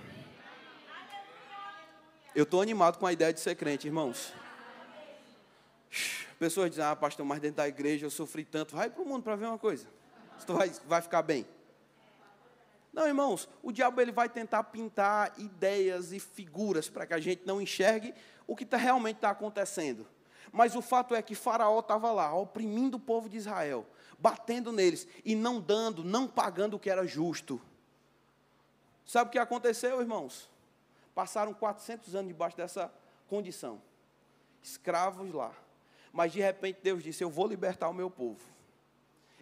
Eu estou animado com a ideia de ser crente, irmãos. Pessoas dizem, ah, pastor, mas dentro da igreja eu sofri tanto. Vai para o mundo para ver uma coisa. Você vai, vai ficar bem. Não, irmãos, o diabo ele vai tentar pintar ideias e figuras para que a gente não enxergue o que tá, realmente está acontecendo. Mas o fato é que Faraó estava lá, oprimindo o povo de Israel, batendo neles e não dando, não pagando o que era justo. Sabe o que aconteceu, irmãos? Passaram 400 anos debaixo dessa condição, escravos lá. Mas de repente Deus disse: Eu vou libertar o meu povo.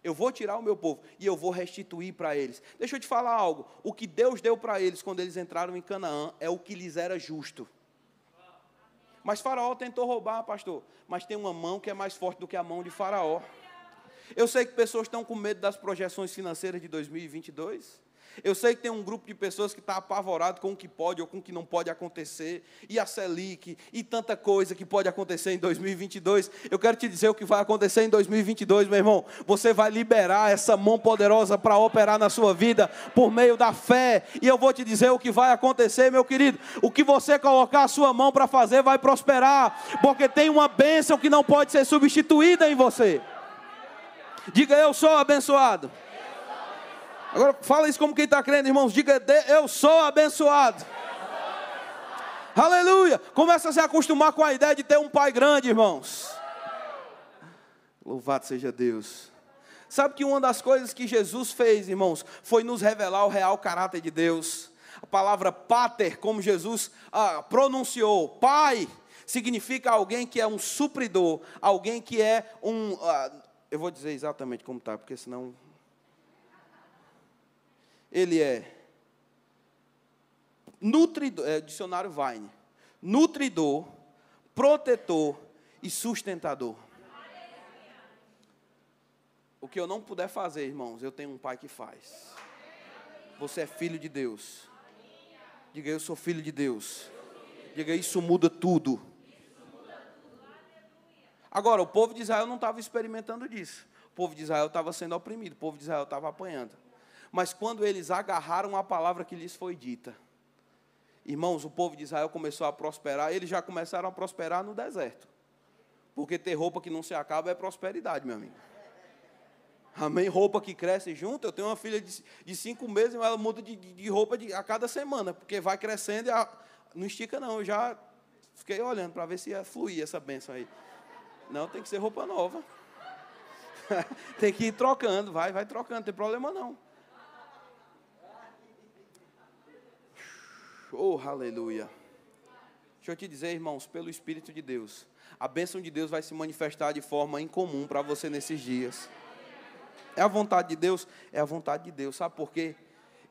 Eu vou tirar o meu povo e eu vou restituir para eles. Deixa eu te falar algo. O que Deus deu para eles quando eles entraram em Canaã é o que lhes era justo. Mas Faraó tentou roubar, pastor. Mas tem uma mão que é mais forte do que a mão de Faraó. Eu sei que pessoas estão com medo das projeções financeiras de 2022. Eu sei que tem um grupo de pessoas que está apavorado com o que pode ou com o que não pode acontecer, e a Selic, e tanta coisa que pode acontecer em 2022. Eu quero te dizer o que vai acontecer em 2022, meu irmão. Você vai liberar essa mão poderosa para operar na sua vida por meio da fé, e eu vou te dizer o que vai acontecer, meu querido. O que você colocar a sua mão para fazer vai prosperar, porque tem uma bênção que não pode ser substituída em você. Diga eu sou abençoado. Agora fala isso como quem está crendo, irmãos. Diga eu sou abençoado. Aleluia! Começa a se acostumar com a ideia de ter um pai grande, irmãos. Louvado seja Deus. Sabe que uma das coisas que Jesus fez, irmãos, foi nos revelar o real caráter de Deus. A palavra pater, como Jesus ah, pronunciou, pai, significa alguém que é um supridor, alguém que é um. Ah, eu vou dizer exatamente como está, porque senão ele é nutridor, é, dicionário Vine, nutridor, protetor e sustentador. O que eu não puder fazer, irmãos, eu tenho um pai que faz. Você é filho de Deus. Diga, eu sou filho de Deus. Diga, isso muda tudo. Agora, o povo de Israel não estava experimentando disso. O povo de Israel estava sendo oprimido, o povo de Israel estava apanhando mas quando eles agarraram a palavra que lhes foi dita, irmãos, o povo de Israel começou a prosperar, eles já começaram a prosperar no deserto. Porque ter roupa que não se acaba é prosperidade, meu amigo. Amém? Roupa que cresce junto. Eu tenho uma filha de, cinco meses, ela muda de, de roupa de, a cada semana, porque vai crescendo e a, não estica, não. Eu já fiquei olhando para ver se ia fluir essa benção aí. Não, tem que ser roupa nova. [laughs] tem que ir trocando, vai, vai trocando, não tem problema não. Oh, aleluia. Deixa eu te dizer, irmãos, pelo Espírito de Deus, a bênção de Deus vai se manifestar de forma incomum para você nesses dias. É a vontade de Deus? É a vontade de Deus. Sabe por quê?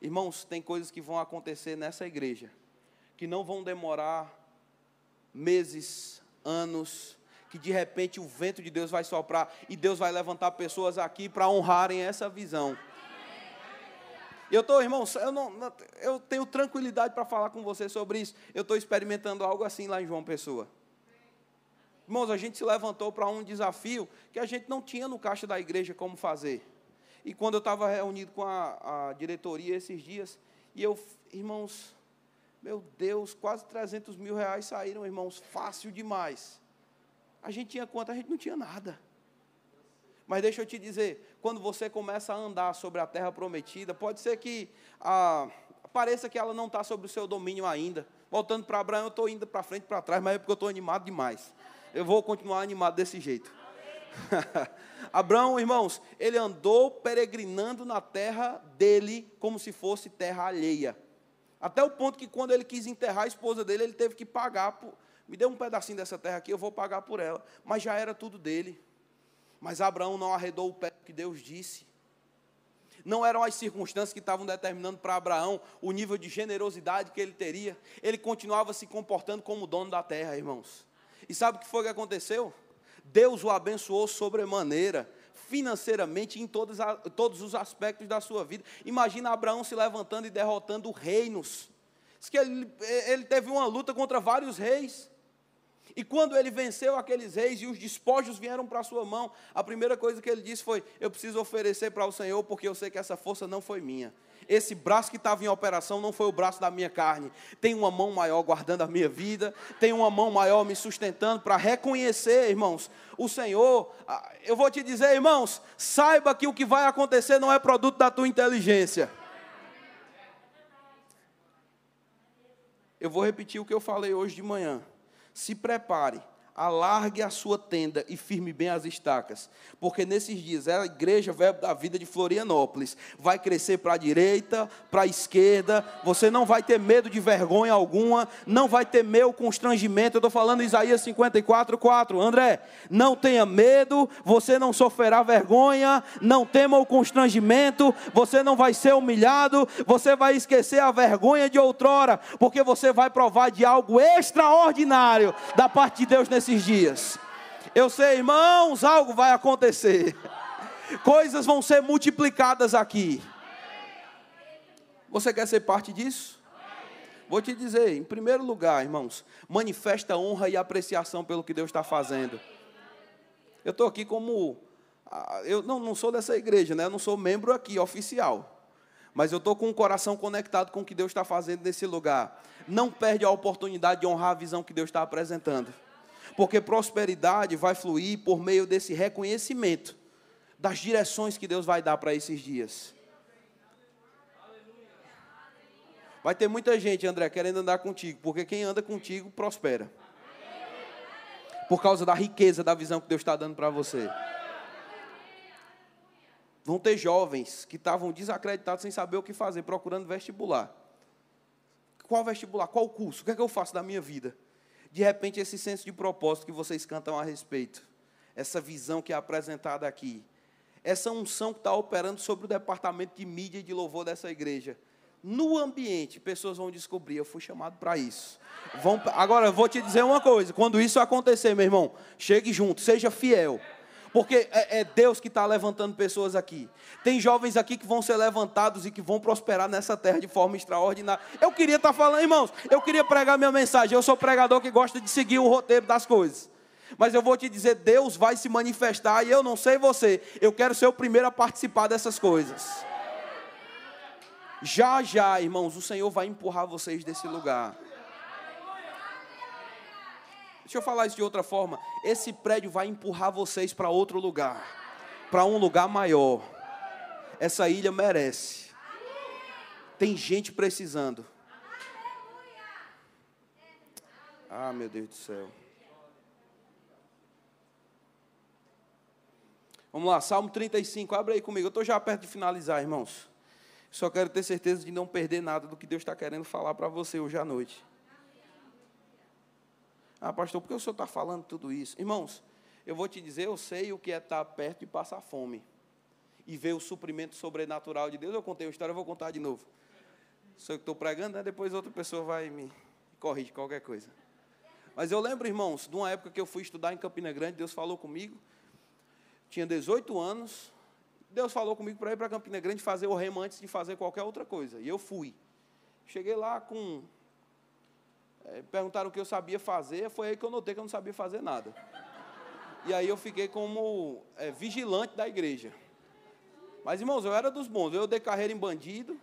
Irmãos, tem coisas que vão acontecer nessa igreja que não vão demorar meses, anos, que de repente o vento de Deus vai soprar e Deus vai levantar pessoas aqui para honrarem essa visão. Eu estou, irmãos, eu, não, eu tenho tranquilidade para falar com você sobre isso. Eu estou experimentando algo assim lá em João Pessoa. Irmãos, a gente se levantou para um desafio que a gente não tinha no caixa da igreja como fazer. E quando eu estava reunido com a, a diretoria esses dias, e eu, irmãos, meu Deus, quase 300 mil reais saíram, irmãos, fácil demais. A gente tinha quanto? A gente não tinha nada. Mas deixa eu te dizer, quando você começa a andar sobre a terra prometida, pode ser que ah, pareça que ela não está sobre o seu domínio ainda. Voltando para Abraão, eu estou indo para frente para trás, mas é porque eu estou animado demais. Eu vou continuar animado desse jeito. [laughs] Abraão, irmãos, ele andou peregrinando na terra dele como se fosse terra alheia. Até o ponto que quando ele quis enterrar a esposa dele, ele teve que pagar. Por, me dê um pedacinho dessa terra aqui, eu vou pagar por ela. Mas já era tudo dele. Mas Abraão não arredou o pé que Deus disse. Não eram as circunstâncias que estavam determinando para Abraão o nível de generosidade que ele teria. Ele continuava se comportando como dono da terra, irmãos. E sabe o que foi que aconteceu? Deus o abençoou sobremaneira, financeiramente, em todos, todos os aspectos da sua vida. Imagina Abraão se levantando e derrotando reinos. Diz que ele, ele teve uma luta contra vários reis. E quando ele venceu aqueles reis e os despojos vieram para a sua mão, a primeira coisa que ele disse foi: Eu preciso oferecer para o Senhor, porque eu sei que essa força não foi minha. Esse braço que estava em operação não foi o braço da minha carne. Tem uma mão maior guardando a minha vida, tem uma mão maior me sustentando para reconhecer, irmãos, o Senhor. Ah, eu vou te dizer, irmãos, saiba que o que vai acontecer não é produto da tua inteligência. Eu vou repetir o que eu falei hoje de manhã se prepare. Alargue a sua tenda e firme bem as estacas, porque nesses dias a igreja Verbo da Vida de Florianópolis vai crescer para a direita, para a esquerda, você não vai ter medo de vergonha alguma, não vai ter meu constrangimento, eu estou falando Isaías 54, 4, André, não tenha medo, você não sofrerá vergonha, não tema o constrangimento, você não vai ser humilhado, você vai esquecer a vergonha de outrora, porque você vai provar de algo extraordinário da parte de Deus nesse dias. Eu sei, irmãos, algo vai acontecer. [laughs] Coisas vão ser multiplicadas aqui. Você quer ser parte disso? Vou te dizer, em primeiro lugar, irmãos, manifesta honra e apreciação pelo que Deus está fazendo. Eu estou aqui como. Eu não, não sou dessa igreja, né? Eu não sou membro aqui, oficial. Mas eu estou com o coração conectado com o que Deus está fazendo nesse lugar. Não perde a oportunidade de honrar a visão que Deus está apresentando porque prosperidade vai fluir por meio desse reconhecimento das direções que Deus vai dar para esses dias. Vai ter muita gente, André, querendo andar contigo, porque quem anda contigo prospera. Por causa da riqueza da visão que Deus está dando para você. Vão ter jovens que estavam desacreditados sem saber o que fazer, procurando vestibular. Qual vestibular? Qual curso? O que é que eu faço da minha vida? De repente, esse senso de propósito que vocês cantam a respeito, essa visão que é apresentada aqui, essa unção que está operando sobre o departamento de mídia e de louvor dessa igreja. No ambiente, pessoas vão descobrir, eu fui chamado para isso. Vão, agora, eu vou te dizer uma coisa: quando isso acontecer, meu irmão, chegue junto, seja fiel. Porque é, é Deus que está levantando pessoas aqui. Tem jovens aqui que vão ser levantados e que vão prosperar nessa terra de forma extraordinária. Eu queria estar tá falando, irmãos, eu queria pregar minha mensagem. Eu sou pregador que gosta de seguir o roteiro das coisas. Mas eu vou te dizer, Deus vai se manifestar e eu não sei você. Eu quero ser o primeiro a participar dessas coisas. Já, já, irmãos, o Senhor vai empurrar vocês desse lugar. Deixa eu falar isso de outra forma. Esse prédio vai empurrar vocês para outro lugar, para um lugar maior. Essa ilha merece. Tem gente precisando. Ah, meu Deus do céu. Vamos lá, Salmo 35, abre aí comigo. Eu estou já perto de finalizar, irmãos. Só quero ter certeza de não perder nada do que Deus está querendo falar para você hoje à noite. Ah, pastor, por que o senhor está falando tudo isso? Irmãos, eu vou te dizer, eu sei o que é estar perto e passar fome. E ver o suprimento sobrenatural de Deus. Eu contei uma história, eu vou contar de novo. Eu que estou pregando, né? depois outra pessoa vai me corrigir qualquer coisa. Mas eu lembro, irmãos, de uma época que eu fui estudar em Campina Grande, Deus falou comigo. Tinha 18 anos. Deus falou comigo para ir para Campina Grande fazer o remo antes de fazer qualquer outra coisa. E eu fui. Cheguei lá com perguntaram o que eu sabia fazer, foi aí que eu notei que eu não sabia fazer nada. E aí eu fiquei como é, vigilante da igreja. Mas, irmãos, eu era dos bons. Eu dei carreira em bandido.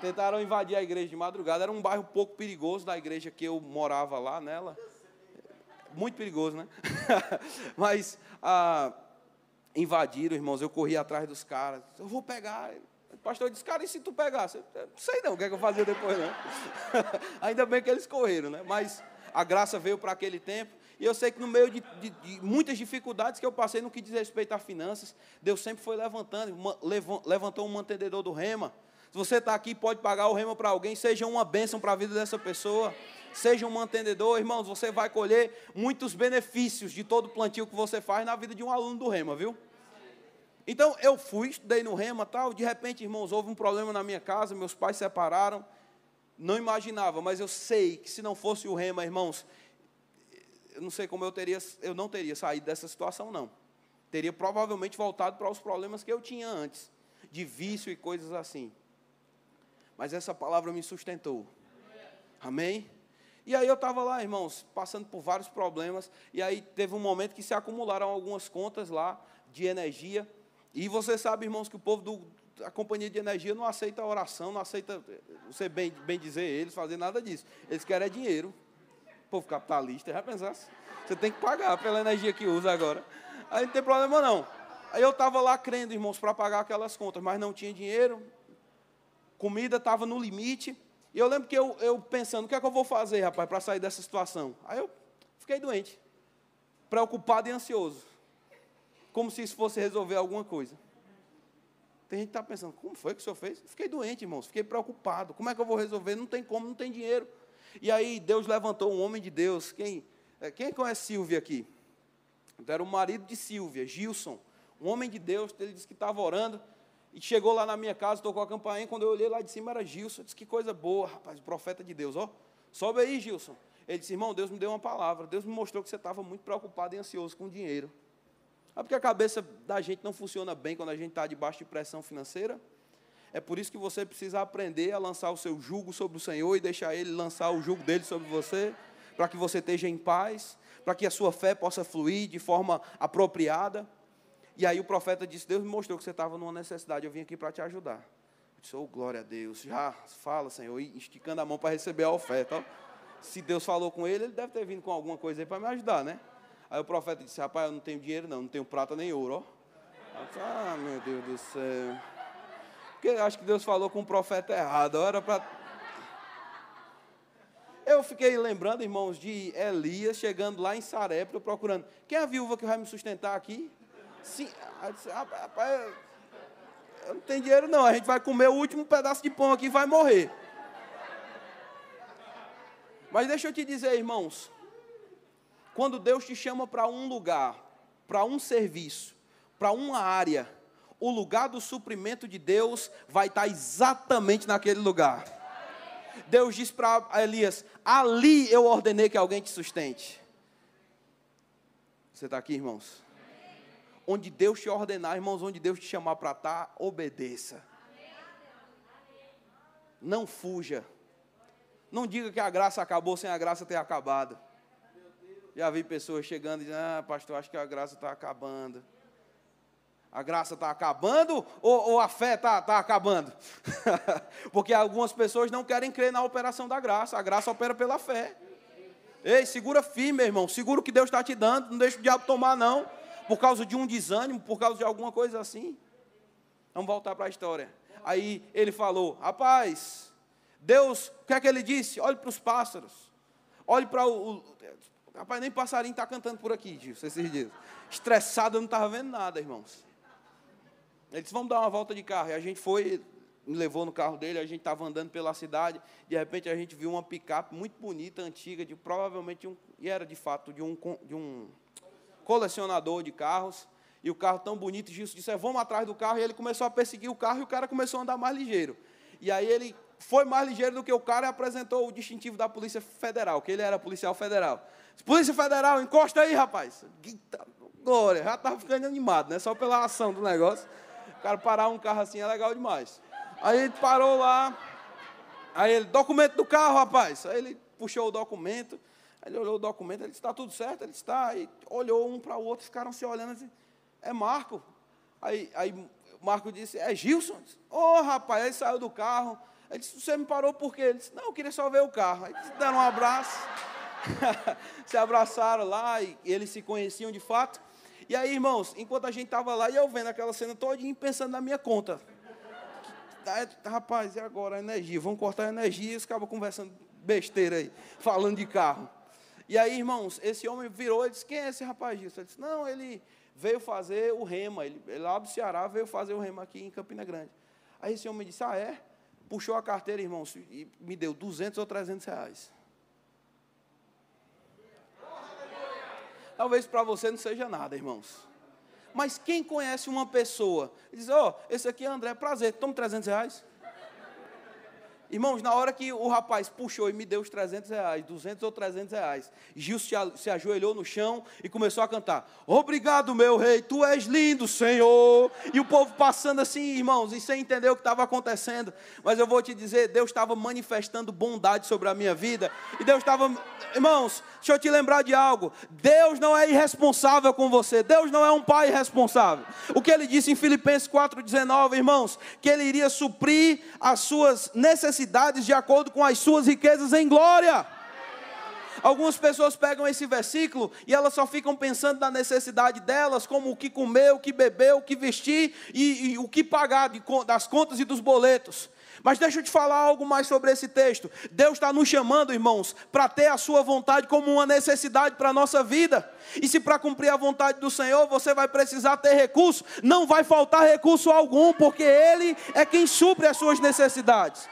Tentaram invadir a igreja de madrugada. Era um bairro pouco perigoso da igreja que eu morava lá nela. Muito perigoso, né? [laughs] Mas ah, invadiram, irmãos. Eu corri atrás dos caras. Eu vou pegar. O pastor disse, cara, e se tu pegasse? Eu não sei não o que, é que eu fazia depois, não. [laughs] Ainda bem que eles correram, né? Mas a graça veio para aquele tempo. E eu sei que no meio de, de, de, muitas dificuldades que eu passei no que diz respeito a finanças, Deus sempre foi levantando, levantou um mantenedor do rema. Se você está aqui pode pagar o rema para alguém, seja uma bênção para a vida dessa pessoa, seja um mantenedor, irmãos, você vai colher muitos benefícios de todo plantio que você faz na vida de um aluno do rema, viu? Então eu fui, estudei no Rema tal, de repente, irmãos, houve um problema na minha casa, meus pais separaram. Não imaginava, mas eu sei que se não fosse o Rema, irmãos, eu não sei como eu teria, eu não teria saído dessa situação, não. Teria provavelmente voltado para os problemas que eu tinha antes, de vício e coisas assim. Mas essa palavra me sustentou. Amém? E aí eu estava lá, irmãos, passando por vários problemas, e aí teve um momento que se acumularam algumas contas lá de energia. E você sabe, irmãos, que o povo do, da companhia de energia não aceita oração, não aceita você bem, bem dizer eles, fazer nada disso. Eles querem é dinheiro. O povo capitalista, já pensasse? Você tem que pagar pela energia que usa agora. Aí não tem problema não. Aí eu estava lá crendo, irmãos, para pagar aquelas contas, mas não tinha dinheiro, comida estava no limite. E eu lembro que eu, eu pensando, o que é que eu vou fazer, rapaz, para sair dessa situação? Aí eu Fiquei doente, preocupado e ansioso, como se isso fosse resolver alguma coisa. Tem gente que está pensando, como foi que o senhor fez? Fiquei doente, irmãos, fiquei preocupado. Como é que eu vou resolver? Não tem como, não tem dinheiro. E aí Deus levantou um homem de Deus. Quem, é, quem conhece Silvia aqui? Era o marido de Silvia, Gilson. Um homem de Deus, ele disse que estava orando. E chegou lá na minha casa, tocou a campainha. Quando eu olhei lá de cima era Gilson. Eu disse que coisa boa, rapaz, profeta de Deus. Ó, sobe aí, Gilson. Ele disse, irmão, Deus me deu uma palavra. Deus me mostrou que você estava muito preocupado e ansioso com dinheiro. É porque a cabeça da gente não funciona bem quando a gente está debaixo de pressão financeira. É por isso que você precisa aprender a lançar o seu jugo sobre o Senhor e deixar Ele lançar o jugo dele sobre você, para que você esteja em paz, para que a sua fé possa fluir de forma apropriada. E aí o profeta disse: Deus me mostrou que você estava numa necessidade, eu vim aqui para te ajudar. Eu disse: Oh, glória a Deus. Já fala, Senhor, esticando a mão para receber a oferta. Se Deus falou com ele, ele deve ter vindo com alguma coisa aí para me ajudar, né? Aí o profeta disse: Rapaz, eu não tenho dinheiro, não, não tenho prata nem ouro. Ó. Disse, ah, meu Deus do céu. Porque acho que Deus falou com o profeta errado. Era. Eu fiquei lembrando, irmãos, de Elias chegando lá em Sarepta, procurando. Quem é a viúva que vai me sustentar aqui? Sim. Rapaz, eu não tenho dinheiro, não. A gente vai comer o último pedaço de pão aqui e vai morrer. Mas deixa eu te dizer, irmãos, quando Deus te chama para um lugar, para um serviço, para uma área, o lugar do suprimento de Deus vai estar exatamente naquele lugar. Deus diz para Elias: Ali eu ordenei que alguém te sustente. Você está aqui, irmãos? Onde Deus te ordenar, irmãos, onde Deus te chamar para estar, obedeça. Não fuja. Não diga que a graça acabou sem a graça ter acabado. Já vi pessoas chegando e dizendo, ah, pastor, acho que a graça está acabando. A graça está acabando ou, ou, a fé está tá acabando? [laughs] Porque algumas pessoas não querem crer na operação da graça. A graça opera pela fé. Ei, segura firme, meu irmão. Segura o que Deus está te dando. Não deixa o diabo tomar, não. Por causa de um desânimo, por causa de alguma coisa assim. Vamos voltar para a história. Aí ele falou: Rapaz, Deus, o que é que ele disse? Olhe para os pássaros. Olhe para o. Rapaz, nem passarinho está cantando por aqui, Gilson, esses dias. Estressado, eu não estava vendo nada, irmãos. Ele disse: Vamos dar uma volta de carro. E a gente foi, me levou no carro dele, a gente estava andando pela cidade. De repente a gente viu uma picape muito bonita, antiga, de provavelmente um. E era de fato de um, de um colecionador de carros. E o carro tão bonito, Gilson disse: é, Vamos atrás do carro. E ele começou a perseguir o carro e o cara começou a andar mais ligeiro. E aí ele foi mais ligeiro do que o cara e apresentou o distintivo da Polícia Federal, que ele era policial federal. Polícia Federal, encosta aí, rapaz. glória, já estava ficando animado, né? Só pela ação do negócio. O cara parar um carro assim é legal demais. Aí ele parou lá. Aí ele, documento do carro, rapaz. Aí ele puxou o documento. Aí ele olhou o documento, ele disse, está tudo certo? Ele está. Aí olhou um para o outro, ficaram se olhando assim, é Marco. Aí, aí Marco disse, é Gilson? Ô, oh, rapaz, aí saiu do carro. Ele disse, você me parou por quê? Ele disse, não, eu queria só ver o carro. Aí eles deram um abraço, [laughs] se abraçaram lá e eles se conheciam de fato. E aí, irmãos, enquanto a gente estava lá, e eu vendo aquela cena todinha, pensando na minha conta. Rapaz, e agora a energia? Vamos cortar a energia e eles acabam conversando besteira aí, falando de carro. E aí, irmãos, esse homem virou e disse, quem é esse rapaz? Ele disse, não, ele veio fazer o rema, ele, lá do Ceará veio fazer o rema aqui em Campina Grande. Aí esse homem disse, ah, é? puxou a carteira, irmãos, e me deu 200 ou 300 reais. Talvez para você não seja nada, irmãos. Mas quem conhece uma pessoa e diz: Ó, oh, esse aqui é André, prazer, toma 300 reais. Irmãos, na hora que o rapaz puxou e me deu os 300 reais, 200 ou 300 reais, Gil se, ajoelhou no chão e começou a cantar: Obrigado, meu rei, tu és lindo, Senhor. E o povo passando assim, irmãos, e sem entender o que estava acontecendo. Mas eu vou te dizer: Deus estava manifestando bondade sobre a minha vida. E Deus estava, irmãos, deixa eu te lembrar de algo: Deus não é irresponsável com você, Deus não é um pai irresponsável. O que ele disse em Filipenses 4,19, irmãos, que ele iria suprir as suas necessidades necessidades de acordo com as suas riquezas em glória. Algumas pessoas pegam esse versículo e elas só ficam pensando na necessidade delas, como o que comer, o que beber, o que vestir e, e o que pagar de, das contas e dos boletos. Mas deixa eu te falar algo mais sobre esse texto. Deus está nos chamando, irmãos, para ter a sua vontade como uma necessidade para a nossa vida. E se para cumprir a vontade do Senhor você vai precisar ter recurso, não vai faltar recurso algum, porque Ele é quem supre as suas necessidades.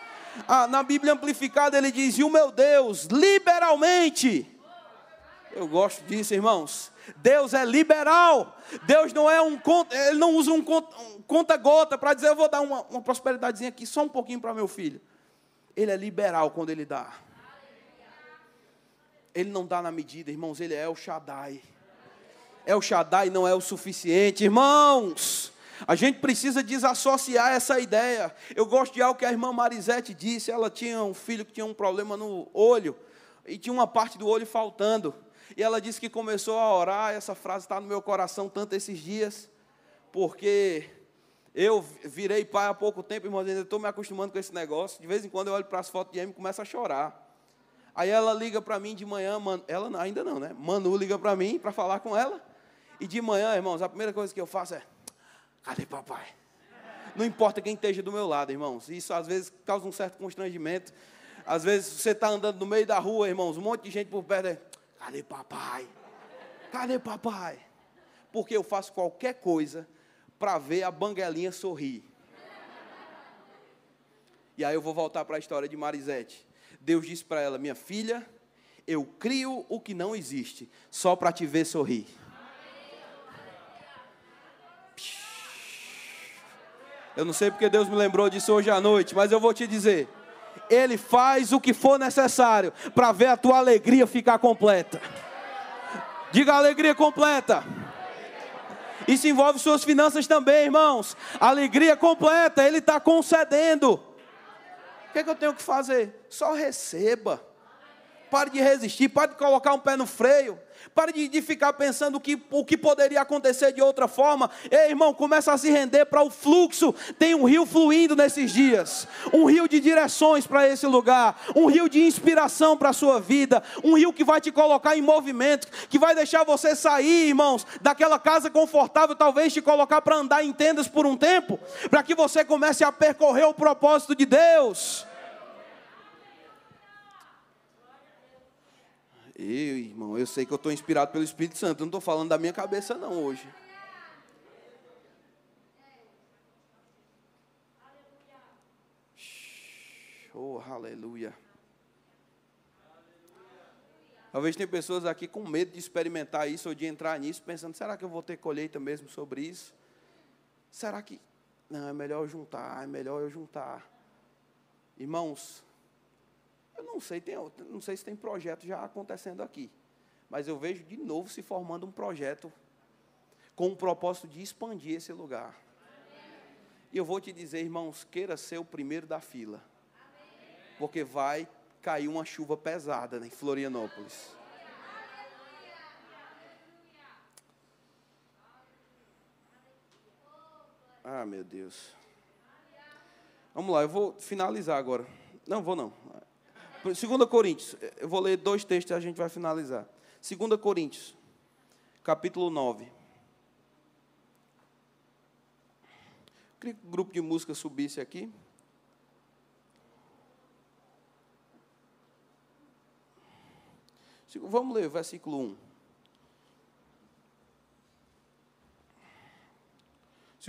Ah, na Bíblia amplificada ele diz: E o meu Deus, liberalmente. Eu gosto disso, irmãos. Deus é liberal. Deus não é um ele não usa um conta-gota para dizer eu vou dar uma, uma prosperidadezinha aqui só um pouquinho para meu filho. Ele é liberal quando ele dá. Ele não dá na medida, irmãos, ele é o Shaddai. É o Shaddai não é o suficiente, irmãos. A gente precisa desassociar essa ideia. Eu gosto de algo que a irmã Marisete disse. Ela tinha um filho que tinha um problema no olho e tinha uma parte do olho faltando. E ela disse que começou a orar. Essa frase está no meu coração tanto esses dias, porque eu virei pai há pouco tempo, irmãos, ainda estou me acostumando com esse negócio. De vez em quando eu olho para as fotos de Amy e começo a chorar. Aí ela liga para mim de manhã, man, ela ainda não, né? Manu liga para mim para falar com ela. E de manhã, irmãos, a primeira coisa que eu faço é: cadê papai? Não importa quem esteja do meu lado, irmãos. Isso às vezes causa um certo constrangimento. Às vezes você está andando no meio da rua, irmãos, um monte de gente por perto. É, cadê papai? Cadê papai? Porque eu faço qualquer coisa para ver a banguelinha sorrir. E aí eu vou voltar para a história de Marisete. Deus disse para ela: Minha filha, eu crio o que não existe, só para te ver sorrir. Eu não sei porque Deus me lembrou disso hoje à noite, mas eu vou te dizer. Ele faz o que for necessário para ver a tua alegria ficar completa. Diga alegria completa. Isso envolve suas finanças também, irmãos. Alegria completa, Ele está concedendo. O que, é que eu tenho que fazer? Só receba. Pare de resistir, pare de colocar um pé no freio. Pare de, de ficar pensando o que, o que poderia acontecer de outra forma. Ei, irmão, começa a se render para o fluxo. Tem um rio fluindo nesses dias. Um rio de direções para esse lugar. Um rio de inspiração para a sua vida. Um rio que vai te colocar em movimento. Que vai deixar você sair, irmãos, daquela casa confortável. Talvez te colocar para andar em tendas por um tempo. Para que você comece a percorrer o propósito de Deus. Eu, irmão, eu sei que eu estou inspirado pelo Espírito Santo. Eu não estou falando da minha cabeça, não, hoje. Oh, aleluia. Talvez tem pessoas aqui com medo de experimentar isso ou de entrar nisso, pensando: será que eu vou ter colheita mesmo sobre isso? Será que. Não, é melhor eu juntar, é melhor eu juntar. Irmãos, eu não sei, tem, não sei se tem projeto já acontecendo aqui, mas eu vejo de novo se formando um projeto com o propósito de expandir esse lugar. E eu vou te dizer, irmãos, queira ser o primeiro da fila, porque vai cair uma chuva pesada em Florianópolis. Ah, meu Deus. Vamos lá, eu vou finalizar agora. Não, vou não. 2 Coríntios, eu vou ler dois textos e a gente vai finalizar. 2 Coríntios, capítulo 9. Eu queria que o grupo de música subisse aqui. Vamos ler o versículo 1.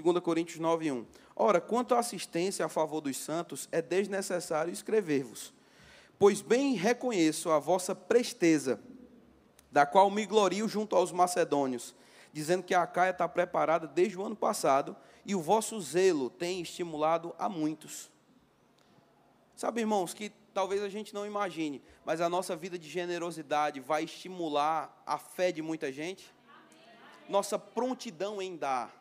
2 Coríntios 9, 1. Ora, quanto à assistência a favor dos santos, é desnecessário escrever-vos Pois bem reconheço a vossa presteza, da qual me glorio junto aos macedônios, dizendo que a Caia está preparada desde o ano passado e o vosso zelo tem estimulado a muitos. Sabe, irmãos, que talvez a gente não imagine, mas a nossa vida de generosidade vai estimular a fé de muita gente? Nossa prontidão em dar,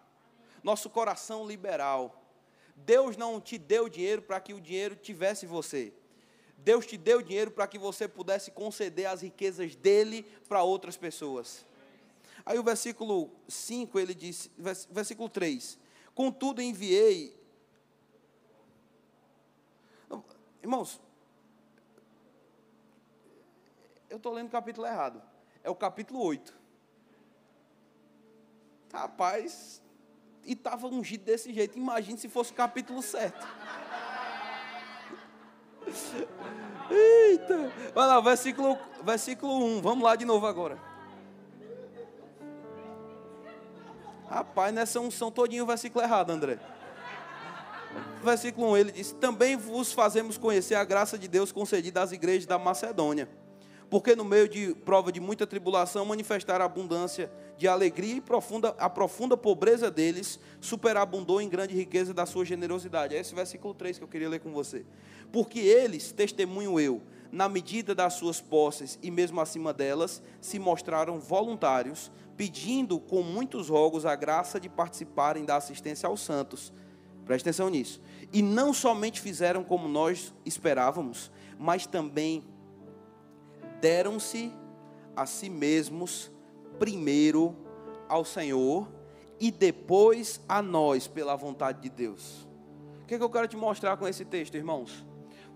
nosso coração liberal. Deus não te deu dinheiro para que o dinheiro tivesse você. Deus te deu dinheiro para que você pudesse conceder as riquezas dele para outras pessoas. Aí o versículo 5, ele diz, versículo 3: Contudo enviei. Irmãos, eu estou lendo o capítulo errado. É o capítulo 8. Rapaz, e estava ungido desse jeito. Imagine se fosse o capítulo certo. Eita! Vai lá, versículo, versículo 1. Vamos lá de novo agora. Rapaz, nessa unção todinho o versículo errado, André. Versículo 1, ele diz: Também vos fazemos conhecer a graça de Deus concedida às igrejas da Macedônia. Porque no meio de prova de muita tribulação, manifestaram abundância de alegria e profunda, a profunda pobreza deles superabundou em grande riqueza da sua generosidade. É esse versículo 3 que eu queria ler com você. Porque eles, testemunho eu, na medida das suas posses e mesmo acima delas, se mostraram voluntários, pedindo com muitos rogos a graça de participarem da assistência aos santos. Preste atenção nisso. E não somente fizeram como nós esperávamos, mas também deram-se a si mesmos primeiro ao Senhor e depois a nós pela vontade de Deus. O que, é que eu quero te mostrar com esse texto, irmãos?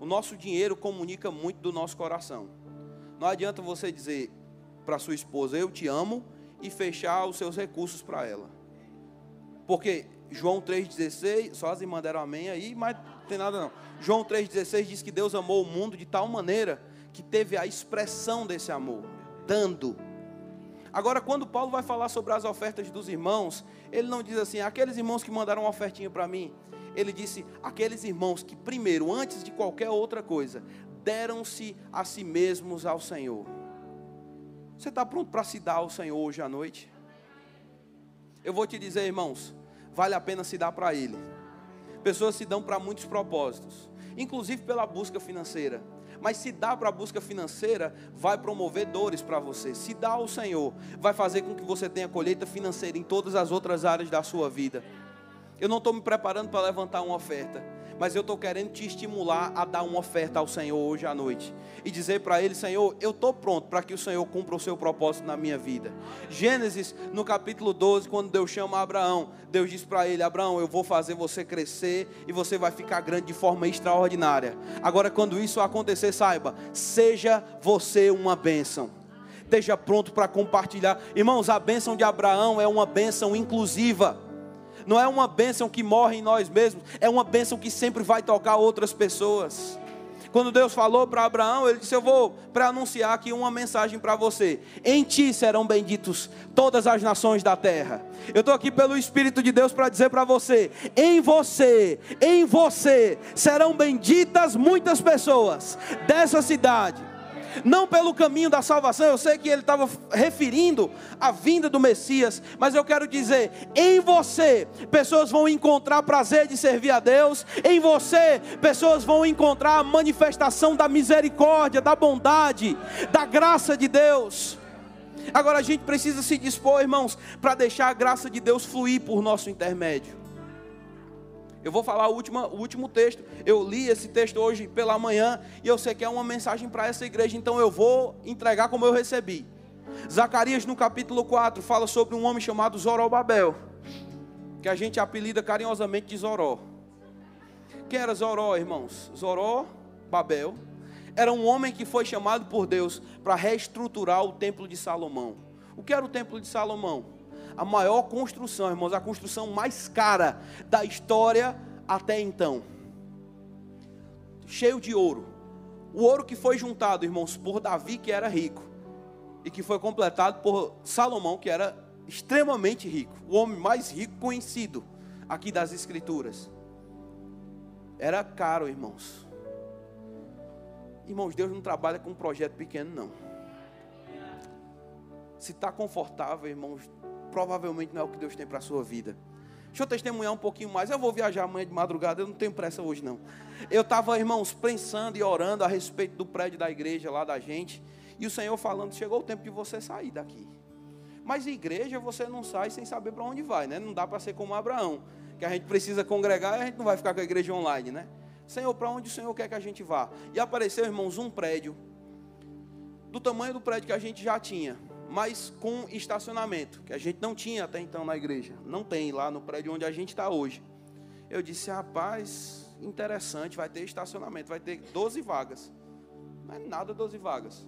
O nosso dinheiro comunica muito do nosso coração. Não adianta você dizer para sua esposa, eu te amo, e fechar os seus recursos para ela. Porque João 3,16, só as irmãs deram amém aí, mas não tem nada não. João 3,16 diz que Deus amou o mundo de tal maneira que teve a expressão desse amor, dando. Agora, quando Paulo vai falar sobre as ofertas dos irmãos, ele não diz assim, aqueles irmãos que mandaram uma ofertinha para mim. Ele disse, aqueles irmãos que, primeiro, antes de qualquer outra coisa, deram-se a si mesmos ao Senhor. Você está pronto para se dar ao Senhor hoje à noite? Eu vou te dizer, irmãos, vale a pena se dar para Ele. Pessoas se dão para muitos propósitos, inclusive pela busca financeira. Mas se dá para a busca financeira, vai promover dores para você. Se dá ao Senhor, vai fazer com que você tenha colheita financeira em todas as outras áreas da sua vida. Eu não estou me preparando para levantar uma oferta, mas eu estou querendo te estimular a dar uma oferta ao Senhor hoje à noite e dizer para Ele: Senhor, eu estou pronto para que o Senhor cumpra o seu propósito na minha vida. Gênesis, no capítulo 12, quando Deus chama Abraão, Deus diz para ele: Abraão, eu vou fazer você crescer e você vai ficar grande de forma extraordinária. Agora, quando isso acontecer, saiba, seja você uma bênção esteja pronto para compartilhar. Irmãos, a bênção de Abraão é uma bênção inclusiva não é uma bênção que morre em nós mesmos, é uma bênção que sempre vai tocar outras pessoas. Quando Deus falou para Abraão, ele disse: Eu vou para anunciar aqui uma mensagem para você. Em ti serão benditos todas as nações da terra. Eu estou aqui pelo Espírito de Deus para dizer para você: em você, em você serão benditas muitas pessoas dessa cidade não pelo caminho da salvação, eu sei que ele estava referindo a vinda do Messias, mas eu quero dizer, em você, pessoas vão encontrar prazer de servir a Deus, em você, pessoas vão encontrar a manifestação da misericórdia, da bondade, da graça de Deus. Agora a gente precisa se dispor, irmãos, para deixar a graça de Deus fluir por nosso intermédio. Eu vou falar o último, o último texto. Eu li esse texto hoje pela manhã e eu sei que é uma mensagem para essa igreja, então eu vou entregar como eu recebi. Zacarias, no capítulo 4, fala sobre um homem chamado Zorobabel, que a gente apelida carinhosamente de Zoró. Quem era Zoró, irmãos? Zoró, Babel, era um homem que foi chamado por Deus para reestruturar o templo de Salomão. O que era o templo de Salomão? A maior construção, irmãos, a construção mais cara da história até então. Cheio de ouro. O ouro que foi juntado, irmãos, por Davi, que era rico, e que foi completado por Salomão, que era extremamente rico, o homem mais rico conhecido aqui das Escrituras. Era caro, irmãos. Irmãos, Deus não trabalha com um projeto pequeno, não. Se está confortável, irmãos, provavelmente não é o que Deus tem para a sua vida. Deixa eu testemunhar um pouquinho mais. Eu vou viajar amanhã de madrugada, eu não tenho pressa hoje não. Eu estava, irmãos, pensando e orando a respeito do prédio da igreja lá da gente. E o Senhor falando, chegou o tempo de você sair daqui. Mas igreja você não sai sem saber para onde vai, né? Não dá para ser como Abraão, que a gente precisa congregar e a gente não vai ficar com a igreja online, né? Senhor, para onde o Senhor quer que a gente vá? E apareceu, irmãos, um prédio do tamanho do prédio que a gente já tinha mas com estacionamento, que a gente não tinha até então na igreja. Não tem lá no prédio onde a gente está hoje. Eu disse, rapaz, interessante, vai ter estacionamento, vai ter 12 vagas. Não é nada 12 vagas.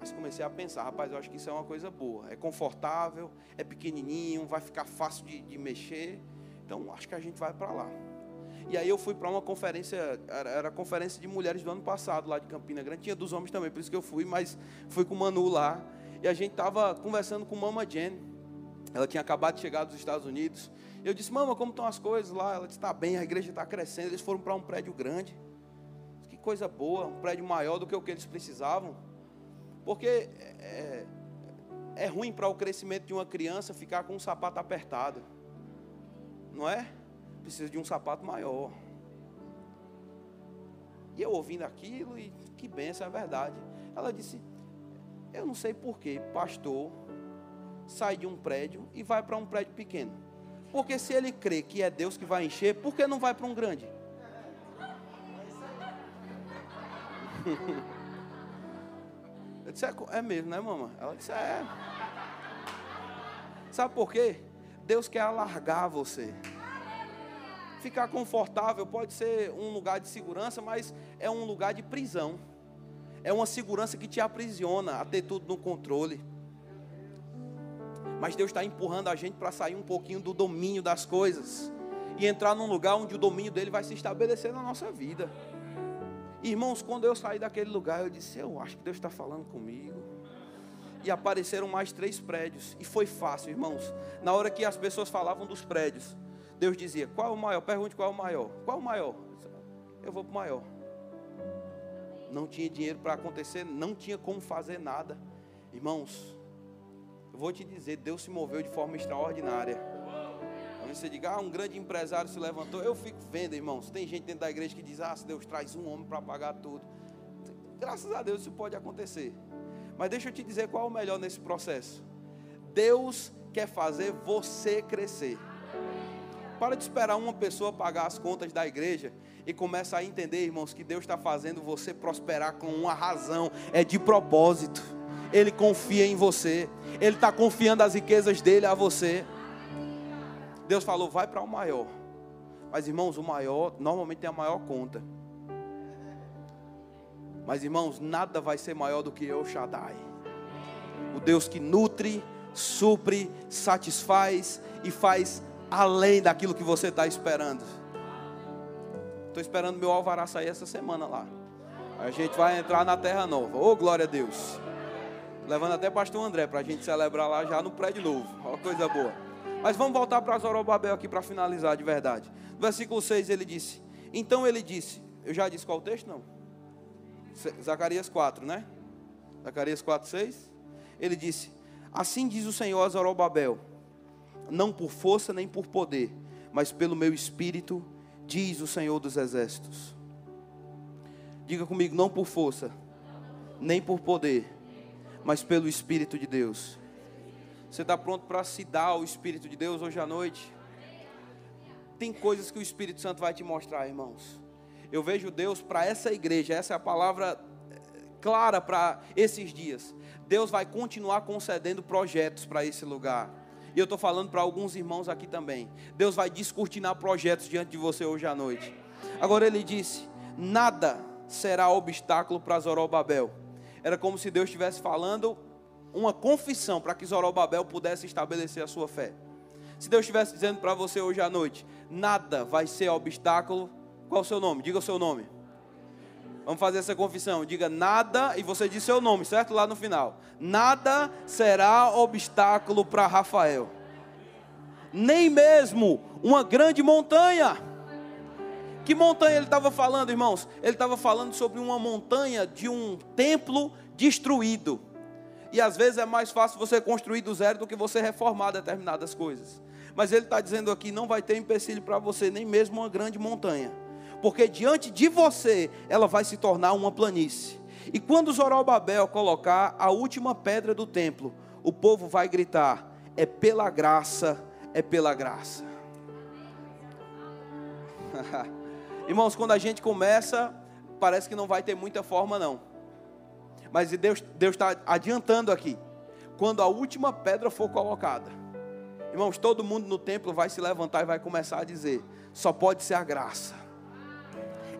Mas comecei a pensar, rapaz, eu acho que isso é uma coisa boa. É confortável, é pequenininho, vai ficar fácil de, de mexer. Então, acho que a gente vai para lá. E aí eu fui para uma conferência, era, a conferência de mulheres do ano passado, lá de Campina Grande. Tinha dos homens também, por isso que eu fui, mas fui com o Manu lá. E a gente estava conversando com Mama Jen. Ela tinha acabado de chegar dos Estados Unidos. Eu disse, mama, como estão as coisas lá? Ela disse, está bem, a igreja está crescendo. Eles foram para um prédio grande. Que coisa boa, um prédio maior do que o que eles precisavam. Porque é, é ruim para o crescimento de uma criança ficar com um sapato apertado. Não é? Precisa de um sapato maior. E eu ouvindo aquilo, e que benção, é verdade. Ela disse: Eu não sei porquê, pastor sai de um prédio e vai para um prédio pequeno. Porque se ele crê que é Deus que vai encher, por que não vai para um grande? [laughs] Eu disse, é, é mesmo, né, mamãe? Ela disse, é. Sabe por quê? Deus quer alargar você. Ficar confortável pode ser um lugar de segurança, mas é um lugar de prisão. É uma segurança que te aprisiona a ter tudo no controle. Mas Deus está empurrando a gente para sair um pouquinho do domínio das coisas e entrar num lugar onde o domínio dele vai se estabelecer na nossa vida. Irmãos, quando eu saí daquele lugar, eu disse: Eu acho que Deus está falando comigo. E apareceram mais três prédios. E foi fácil, irmãos. Na hora que as pessoas falavam dos prédios, Deus dizia: Qual é o maior? Pergunte qual é o maior. Qual é o maior? Eu vou para o maior. Não tinha dinheiro para acontecer, não tinha como fazer nada. Irmãos, eu vou te dizer: Deus se moveu de forma extraordinária. Aí você diga, ah, um grande empresário se levantou. Eu fico vendo, irmãos. Tem gente dentro da igreja que diz, ah, se Deus traz um homem para pagar tudo. Graças a Deus isso pode acontecer. Mas deixa eu te dizer qual é o melhor nesse processo. Deus quer fazer você crescer. Para de esperar uma pessoa pagar as contas da igreja e começa a entender, irmãos, que Deus está fazendo você prosperar com uma razão, é de propósito. Ele confia em você, Ele está confiando as riquezas dele a você. Deus falou, vai para o maior. Mas irmãos, o maior normalmente tem a maior conta. Mas irmãos, nada vai ser maior do que eu, Shaddai. O Deus que nutre, supre, satisfaz e faz além daquilo que você está esperando. Estou esperando meu alvará sair essa semana lá. A gente vai entrar na terra nova. Ô oh, glória a Deus. Levando até pastor André para a gente celebrar lá já no prédio novo. Olha coisa boa. Mas vamos voltar para Zorobabel aqui para finalizar de verdade. No versículo 6 ele disse: Então ele disse, eu já disse qual o texto? Não. Zacarias 4, né? Zacarias 4, 6. Ele disse: Assim diz o Senhor a Zorobabel não por força nem por poder, mas pelo meu espírito, diz o Senhor dos Exércitos. Diga comigo, não por força, nem por poder, mas pelo Espírito de Deus. Você está pronto para se dar ao Espírito de Deus hoje à noite? Tem coisas que o Espírito Santo vai te mostrar, irmãos. Eu vejo Deus para essa igreja, essa é a palavra eh, clara para esses dias. Deus vai continuar concedendo projetos para esse lugar. E eu estou falando para alguns irmãos aqui também. Deus vai descortinar projetos diante de você hoje à noite. Agora ele disse: nada será obstáculo para Zorobabel. Era como se Deus estivesse falando uma confissão para que Zorobabel pudesse estabelecer a sua fé. Se Deus estivesse dizendo para você hoje à noite, nada vai ser obstáculo. Qual o seu nome? Diga o seu nome. Vamos fazer essa confissão. Diga nada, e você diz seu nome, certo? Lá no final. Nada será obstáculo para Rafael. Nem mesmo uma grande montanha. Que montanha ele estava falando, irmãos? Ele estava falando sobre uma montanha de um templo destruído. E às vezes é mais fácil você construir do zero do que você reformar determinadas coisas. Mas ele está dizendo aqui: não vai ter empecilho para você, nem mesmo uma grande montanha porque diante de você ela vai se tornar uma planície. E quando Zorobabel colocar a última pedra do templo, o povo vai gritar: é pela graça, é pela graça. [laughs] Irmãos, quando a gente começa, parece que não vai ter muita forma, não. Mas Deus está adiantando aqui. Quando a última pedra for colocada, irmãos, todo mundo no templo vai se levantar e vai começar a dizer: só pode ser a graça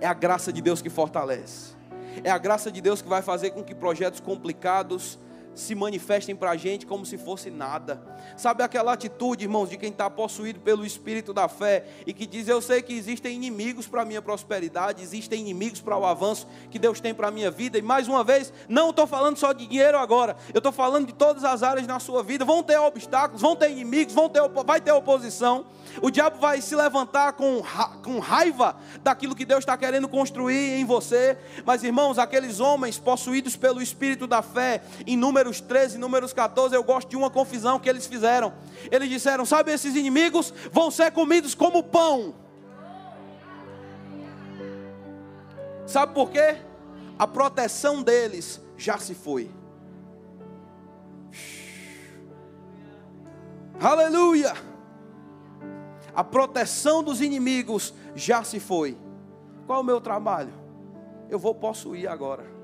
é a graça de Deus que fortalece. É a graça de Deus que vai fazer com que projetos complicados se manifestem para a gente como se fosse nada. Sabe aquela atitude, irmãos, de quem está possuído pelo Espírito da fé e que diz: Eu sei que existem inimigos para a minha prosperidade, existem inimigos para o avanço que Deus tem para a minha vida. E mais uma vez, não estou falando só de dinheiro agora, eu estou falando de todas as áreas na sua vida. Vão ter obstáculos, vão ter inimigos, vão ter, vai ter oposição. O diabo vai se levantar com, com raiva daquilo que Deus está querendo construir em você. Mas, irmãos, aqueles homens possuídos pelo Espírito da fé, em Números 13, Números 14, eu gosto de uma confusão que eles fizeram. Eles disseram: Sabe, esses inimigos vão ser comidos como pão. Sabe por quê? A proteção deles já se foi. Aleluia! a proteção dos inimigos já se foi. Qual é o meu trabalho? Eu vou possuir agora.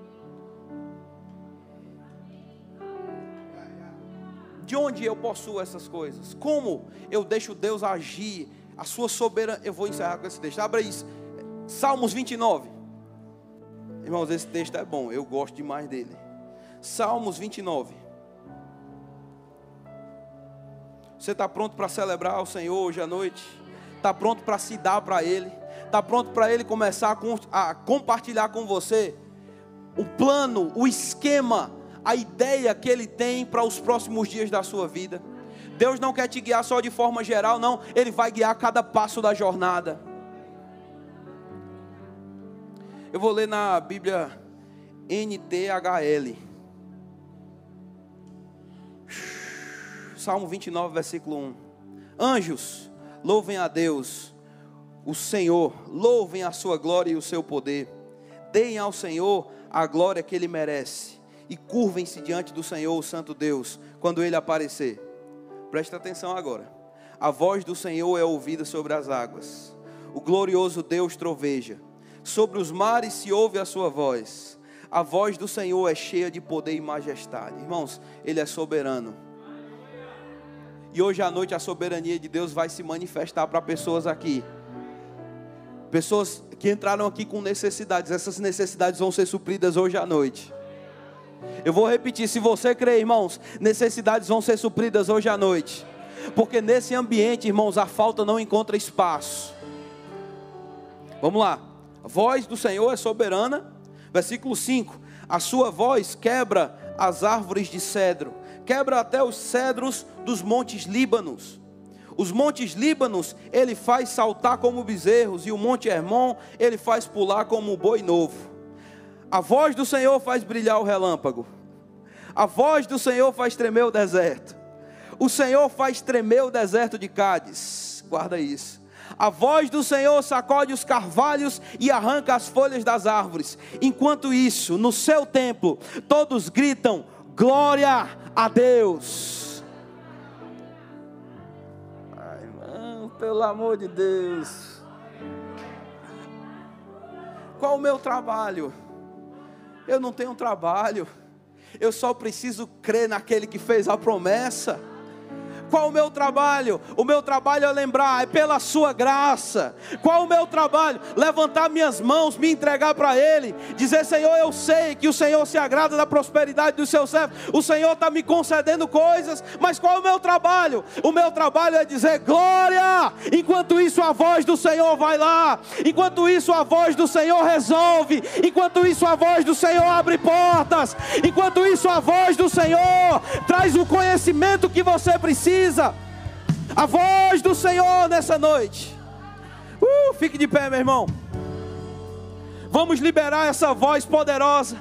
De onde eu possuo essas coisas? Como eu deixo Deus agir? A sua soberania. Eu vou encerrar com esse texto. Abra isso. Salmos 29. Irmãos, esse texto é bom. Eu gosto demais dele. Salmos 29. Você está pronto para celebrar o Senhor hoje à noite? Está pronto para se dar para Ele? Está pronto para Ele começar a compartilhar com você o plano, o esquema, a ideia que Ele tem para os próximos dias da sua vida? Deus não quer te guiar só de forma geral, não. Ele vai guiar cada passo da jornada. Eu vou ler na Bíblia NTHL. Salmo 29, versículo 1. Anjos, louvem a Deus, o Senhor, louvem a sua glória e o seu poder. Deem ao Senhor a glória que ele merece e curvem-se diante do Senhor, o Santo Deus, quando ele aparecer. Presta atenção agora. A voz do Senhor é ouvida sobre as águas. O glorioso Deus troveja. Sobre os mares se ouve a sua voz. A voz do Senhor é cheia de poder e majestade. Irmãos, ele é soberano. E hoje à noite a soberania de Deus vai se manifestar para pessoas aqui. Pessoas que entraram aqui com necessidades, essas necessidades vão ser supridas hoje à noite. Eu vou repetir, se você crê, irmãos, necessidades vão ser supridas hoje à noite. Porque nesse ambiente, irmãos, a falta não encontra espaço. Vamos lá. A voz do Senhor é soberana. Versículo 5. A sua voz quebra as árvores de cedro quebra até os cedros dos montes Líbanos. Os montes Líbanos ele faz saltar como bezerros, e o monte Hermon ele faz pular como boi novo. A voz do Senhor faz brilhar o relâmpago. A voz do Senhor faz tremer o deserto. O Senhor faz tremer o deserto de Cádiz. Guarda isso. A voz do Senhor sacode os carvalhos e arranca as folhas das árvores. Enquanto isso, no seu templo, todos gritam: Glória a Deus. Ai, irmão, pelo amor de Deus. Qual o meu trabalho? Eu não tenho trabalho. Eu só preciso crer naquele que fez a promessa. Qual o meu trabalho? O meu trabalho é lembrar, é pela sua graça. Qual o meu trabalho? Levantar minhas mãos, me entregar para Ele, dizer: Senhor, eu sei que o Senhor se agrada da prosperidade do seu servo, o Senhor está me concedendo coisas, mas qual o meu trabalho? O meu trabalho é dizer glória, enquanto isso a voz do Senhor vai lá, enquanto isso a voz do Senhor resolve, enquanto isso a voz do Senhor abre portas, enquanto isso a voz do Senhor traz o conhecimento que você precisa precisa. A voz do Senhor nessa noite. Uh, fique de pé, meu irmão. Vamos liberar essa voz poderosa.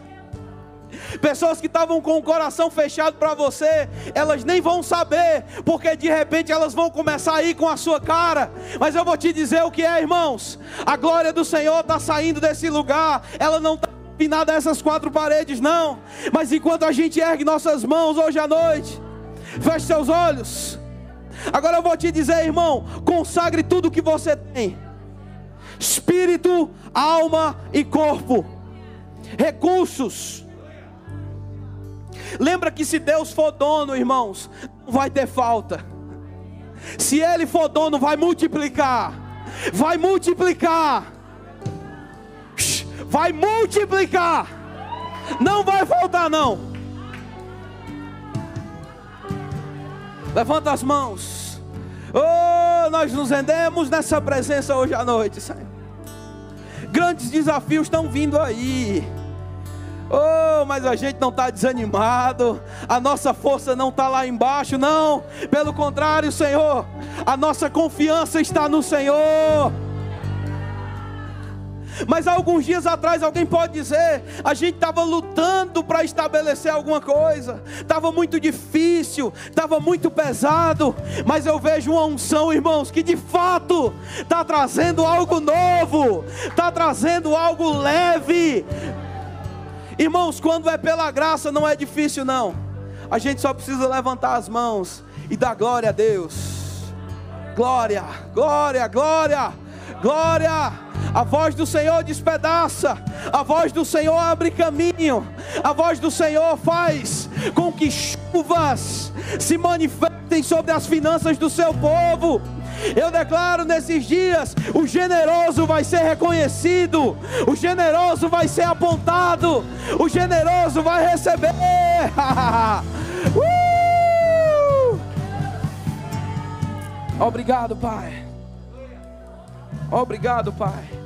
Pessoas que estavam com o coração fechado para você, elas nem vão saber, porque de repente elas vão começar a ir com a sua cara. Mas eu vou te dizer o que é, irmãos. A glória do Senhor está saindo desse lugar, ela não está pinada a essas quatro paredes, não. Mas enquanto a gente ergue nossas mãos hoje à noite, Feche seus olhos. Agora eu vou te dizer, irmão, consagre tudo que você tem: espírito, alma e corpo, recursos. Lembra que se Deus for dono, irmãos, não vai ter falta. Se Ele for dono, vai multiplicar. Vai multiplicar. Vai multiplicar. Não vai faltar, não. Levanta as mãos. Oh, nós nos rendemos nessa presença hoje à noite, Senhor. Grandes desafios estão vindo aí. Oh, mas a gente não está desanimado, a nossa força não está lá embaixo, não. Pelo contrário, Senhor, a nossa confiança está no Senhor. Mas alguns dias atrás alguém pode dizer: a gente estava lutando para estabelecer alguma coisa, estava muito difícil, estava muito pesado, mas eu vejo uma unção, irmãos, que de fato está trazendo algo novo, está trazendo algo leve. Irmãos, quando é pela graça não é difícil, não. A gente só precisa levantar as mãos e dar glória a Deus. Glória, glória, glória, glória. A voz do Senhor despedaça, a voz do Senhor abre caminho, a voz do Senhor faz com que chuvas se manifestem sobre as finanças do seu povo. Eu declaro nesses dias: o generoso vai ser reconhecido, o generoso vai ser apontado, o generoso vai receber. [laughs] uh! Obrigado, Pai. Obrigado, Pai.